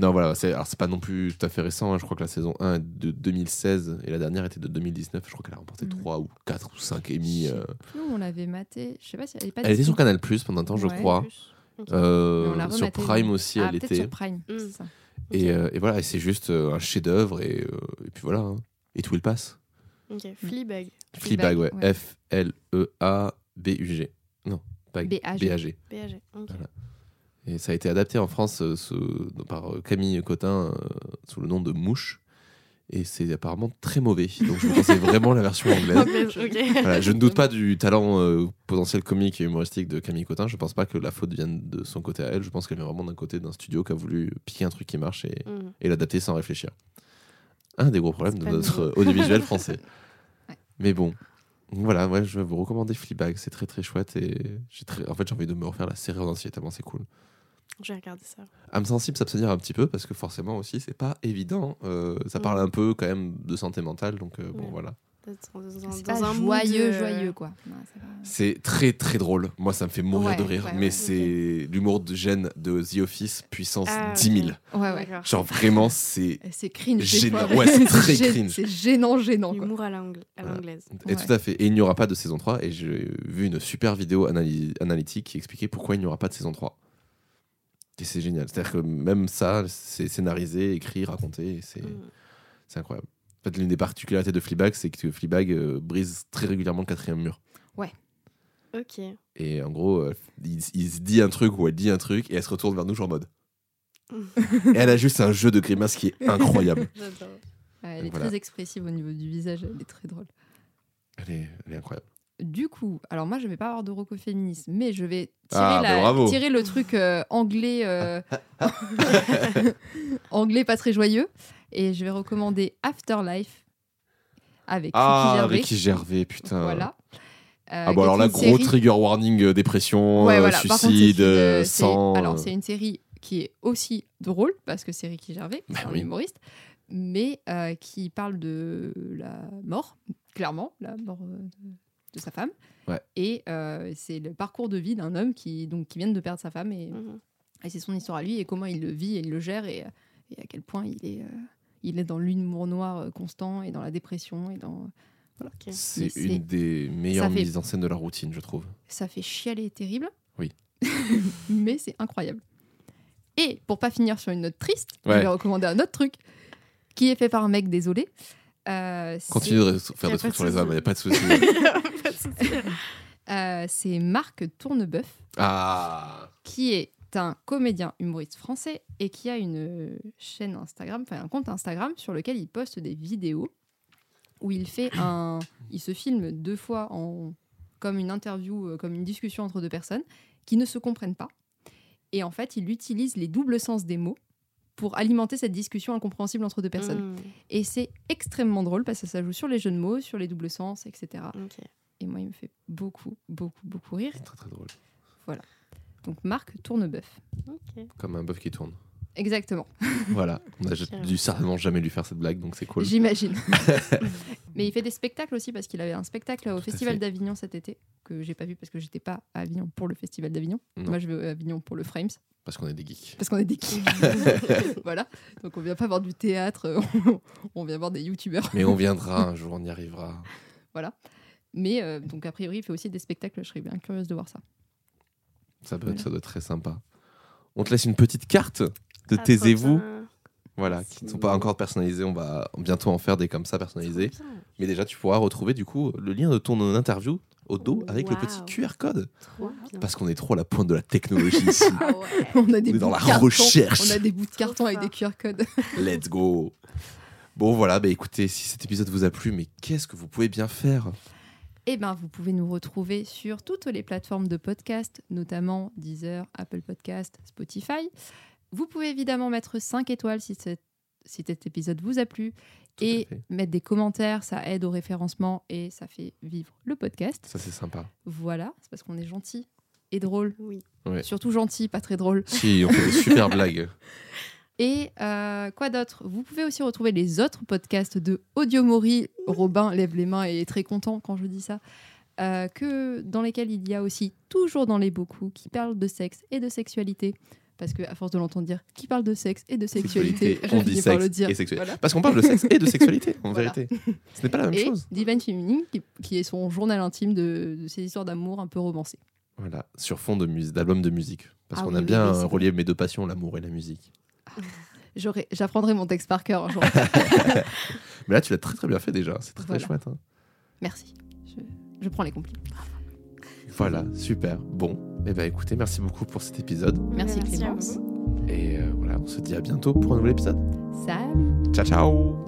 Speaker 1: Non, voilà, c'est alors c'est pas non plus tout à fait récent. hein. Je crois que la saison 1 est de 2016 et la dernière était de 2019. Je crois qu'elle a remporté
Speaker 2: Mhm.
Speaker 1: 3 ou 4 ou 5 Emmy. euh.
Speaker 2: Nous, on l'avait maté. Je sais pas si elle est pas.
Speaker 1: Elle était sur Canal Plus pendant un temps, je
Speaker 2: Ouais.
Speaker 1: crois. Euh, sur Prime aussi,
Speaker 2: ah,
Speaker 1: elle était.
Speaker 2: sur Prime.
Speaker 3: Mm.
Speaker 2: c'est ça.
Speaker 1: Et, euh, et voilà, et c'est juste euh, un chef-d'œuvre et, euh, et puis voilà. hein. Et tout il passe.
Speaker 3: Ok. Fleabag.
Speaker 1: Fleabag, ouais.
Speaker 2: ouais.
Speaker 1: F-L-E-A-B-U-G. Non, pas
Speaker 2: B-A-G.
Speaker 1: B-A-G.
Speaker 3: BAG. Ok.
Speaker 1: Voilà. Et ça a été adapté en France euh, sous- par euh, Camille Cotin euh, sous le nom de Mouche. Et c'est apparemment très mauvais. Donc je vous conseille vraiment la version anglaise. Voilà, je ne doute pas du talent euh, potentiel comique et humoristique de Camille Cotin. Je pense pas que la faute vienne de son côté à elle. Je pense qu'elle vient vraiment d'un côté d'un studio qui a voulu piquer un truc qui marche et,
Speaker 3: Mm.
Speaker 1: et l'adapter sans réfléchir. Un des gros problèmes de
Speaker 3: pas
Speaker 1: notre audiovisuel français.
Speaker 2: Ouais.
Speaker 1: Mais bon, voilà, ouais, je vais vous recommander Fleabag, c'est très très chouette et j'ai très... en fait j'ai envie de me refaire la série en entier tellement c'est cool.
Speaker 3: J'ai regardé ça.
Speaker 1: âme sensible s'abstenir un petit peu parce que forcément aussi c'est pas évident. Euh, ça parle un peu quand même de santé mentale donc euh, bon voilà.
Speaker 3: Dans, dans-
Speaker 2: C'est
Speaker 3: dans
Speaker 2: pas
Speaker 3: un
Speaker 2: joyeux,
Speaker 3: euh,
Speaker 2: joyeux, quoi. C'est
Speaker 1: très très drôle. Moi ça me fait mourir
Speaker 2: Ouais,
Speaker 1: de rire
Speaker 2: ouais,
Speaker 1: mais
Speaker 2: ouais,
Speaker 1: c'est l'humour de gêne de The Office puissance
Speaker 3: Ah,
Speaker 1: 10 000.
Speaker 3: ok.
Speaker 2: Ouais, ouais.
Speaker 3: D'accord.
Speaker 1: Genre vraiment c'est
Speaker 2: C'est cringe.
Speaker 1: Gênant. Ouais, c'est très cringe.
Speaker 2: C'est gênant, gênant.
Speaker 3: L'humour à l'anglaise.
Speaker 1: Et
Speaker 2: Ouais.
Speaker 1: tout à fait. Et il n'y aura pas de saison 3. Et j'ai vu une super vidéo analy- analytique qui expliquait pourquoi il n'y aura pas de saison 3. Et c'est génial. C'est-à-dire que même ça, c'est scénarisé, écrit, raconté. C'est
Speaker 3: Mm.
Speaker 1: c'est incroyable. En fait, l'une des particularités de Fleabag, c'est que Fleabag euh, brise très régulièrement le quatrième mur.
Speaker 3: Ok.
Speaker 1: Et en gros, euh, il, il se dit un truc ou elle dit un truc et elle se retourne vers nous, genre en mode. et elle a juste un jeu de grimaces qui est incroyable.
Speaker 2: Ouais, elle est
Speaker 1: Voilà.
Speaker 2: très expressive au niveau du visage, elle est très drôle.
Speaker 1: Elle est, elle est incroyable.
Speaker 2: Du coup, alors moi je vais pas avoir de rocoféminisme, mais je vais tirer,
Speaker 1: Ah,
Speaker 2: la-
Speaker 1: bah
Speaker 2: tirer le truc euh, anglais, euh, anglais pas très joyeux, et je vais recommander Afterlife avec
Speaker 1: Ah,
Speaker 2: Ricky Gervais.
Speaker 1: Ricky Gervais, putain.
Speaker 2: Voilà. Euh,
Speaker 1: Ah
Speaker 2: qui
Speaker 1: bon
Speaker 2: est
Speaker 1: alors là, gros
Speaker 2: série-
Speaker 1: trigger warning, euh, dépression,
Speaker 2: Ouais,
Speaker 1: euh,
Speaker 2: voilà. Par contre, c'est
Speaker 1: suicide, euh,
Speaker 2: euh,
Speaker 1: sang.
Speaker 2: Alors,
Speaker 1: euh,
Speaker 2: c'est une série qui est aussi drôle, parce que c'est Ricky Gervais,
Speaker 1: Bah
Speaker 2: c'est un humoriste, mais euh, qui parle de la mort, clairement, la mort euh, de, sa femme.
Speaker 1: Ouais.
Speaker 2: Et euh, c'est le parcours de vie d'un homme qui, donc, qui vient de perdre sa femme, et,
Speaker 3: Mhm.
Speaker 2: et c'est son histoire à lui, et comment il le vit et il le gère, et, et à quel point il est, euh, il est dans l'humour noir euh, constant, et dans la dépression, et dans...
Speaker 1: C'est une des meilleures
Speaker 2: fait-
Speaker 1: mises en scène de la routine, je trouve.
Speaker 2: ça fait chialer terrible.
Speaker 1: Oui.
Speaker 2: mais c'est incroyable. Et pour pas finir sur une note triste,
Speaker 1: Ouais.
Speaker 2: je vais recommander un autre truc qui est fait par un mec désolé. Euh,
Speaker 1: Continue de faire des trucs
Speaker 3: de
Speaker 1: sur les hommes, il n'y a pas de souci.
Speaker 2: Euh, c'est Marc Tournebeuf,
Speaker 1: ah
Speaker 2: qui est un comédien humoriste français et qui a une chaîne Instagram, enfin un compte Instagram sur lequel il poste des vidéos où il fait un, il se filme deux fois en comme une interview, euh, comme une discussion entre deux personnes qui ne se comprennent pas. Et en fait, il utilise les doubles sens des mots pour alimenter cette discussion incompréhensible entre deux personnes.
Speaker 3: Mm.
Speaker 2: Et c'est extrêmement drôle parce que ça joue sur les jeux de mots, sur les doubles sens, etc.
Speaker 3: Ok.
Speaker 2: Et moi, il me fait beaucoup, beaucoup, beaucoup rire.
Speaker 1: C'est très très drôle.
Speaker 2: Donc, Marc Tournebeuf.
Speaker 3: Ok.
Speaker 1: Comme un bœuf qui tourne.
Speaker 2: Exactement.
Speaker 1: voilà. On a dû certainement jamais lui faire cette blague, donc c'est cool.
Speaker 2: J'imagine. Mais il fait des spectacles aussi parce qu'il avait un spectacle au Festival d'Avignon cet été que j'ai pas vu parce que j'étais pas à Avignon pour le Festival d'Avignon.
Speaker 1: Non.
Speaker 2: Moi, je vais à Avignon pour le Frames
Speaker 1: Parce qu'on est des geeks.
Speaker 2: parce qu'on est des geeks. voilà. Donc on vient pas voir du théâtre, on vient voir des youtubeurs.
Speaker 1: Mais on viendra un jour, on y arrivera.
Speaker 2: Mais euh, donc a priori, il fait aussi des spectacles. Je serais bien curieuse de voir ça.
Speaker 1: Ça
Speaker 2: Voilà.
Speaker 1: ça doit être très sympa. On te laisse une petite carte de
Speaker 3: Ah,
Speaker 1: taisez-vous. Voilà,
Speaker 3: Merci.
Speaker 1: qui ne sont pas encore personnalisés. On va bientôt en faire des comme ça
Speaker 3: bien.
Speaker 1: Mais déjà, tu pourras retrouver du coup le lien de ton interview au dos avec le petit. QR code.
Speaker 4: Trop.
Speaker 1: Parce qu'on est trop à la pointe de la technologie ici.
Speaker 3: Ah ouais.
Speaker 2: On a des
Speaker 1: On est dans
Speaker 2: bouts
Speaker 1: la
Speaker 2: de carton.
Speaker 1: recherche.
Speaker 2: On a des bouts de carton avec des QR codes.
Speaker 1: Let's go. Bon voilà, bah écoutez, si cet épisode vous a plu, mais qu'est-ce que vous pouvez bien faire?
Speaker 2: Eh ben, vous pouvez nous retrouver sur toutes les plateformes de podcast, notamment Deezer, Apple Podcast, Spotify. Vous pouvez évidemment mettre 5 étoiles si, cet- si cet épisode vous a plu
Speaker 1: Tout
Speaker 2: et mettre des commentaires, ça aide au référencement et ça fait vivre le podcast.
Speaker 1: Ça c'est sympa.
Speaker 2: Voilà, c'est parce qu'on est gentil et drôle.
Speaker 3: Oui.
Speaker 1: Ouais.
Speaker 2: Surtout gentil, pas très drôle.
Speaker 1: Si, on fait des super blagues.
Speaker 2: Et euh, quoi d'autre? Vous pouvez aussi retrouver les autres podcasts de Audio Mori. Robin lève les mains et est très content quand je dis ça. euh, que dans lesquels il y a aussi toujours dans les beaucoup qui parlent de sexe et de sexualité. Parce que à force de l'entendre dire qui parle de sexe et de sexualité,
Speaker 1: on dit
Speaker 2: par
Speaker 1: sexe
Speaker 2: le dire.
Speaker 1: et sexualité.
Speaker 2: Voilà.
Speaker 1: Parce qu'on parle de sexe et de sexualité, en
Speaker 2: Voilà.
Speaker 1: vérité. Ce n'est pas la même
Speaker 2: Et
Speaker 1: chose.
Speaker 2: Divine Feminine, qui, qui est son journal intime de, de ces histoires d'amour un peu romancées.
Speaker 1: Voilà, sur fond de mus- d'album de musique. Parce
Speaker 2: Ah
Speaker 1: qu'on
Speaker 2: oui,
Speaker 1: a bien
Speaker 2: oui,
Speaker 1: relié mes deux passions, l'amour et la musique.
Speaker 2: J'aurai- J'apprendrai mon texte par cœur un jour.
Speaker 1: Mais là, tu l'as très très bien fait déjà. C'est très
Speaker 2: Voilà.
Speaker 1: très chouette. hein.
Speaker 2: Merci. Je, je prends les compliments.
Speaker 1: Voilà, super. Bon, eh ben écoutez, merci beaucoup pour cet épisode.
Speaker 2: Merci,
Speaker 3: Merci
Speaker 2: Clémence.
Speaker 1: Et euh, voilà, on se dit à bientôt pour un nouvel épisode.
Speaker 2: Salut
Speaker 1: Ciao ciao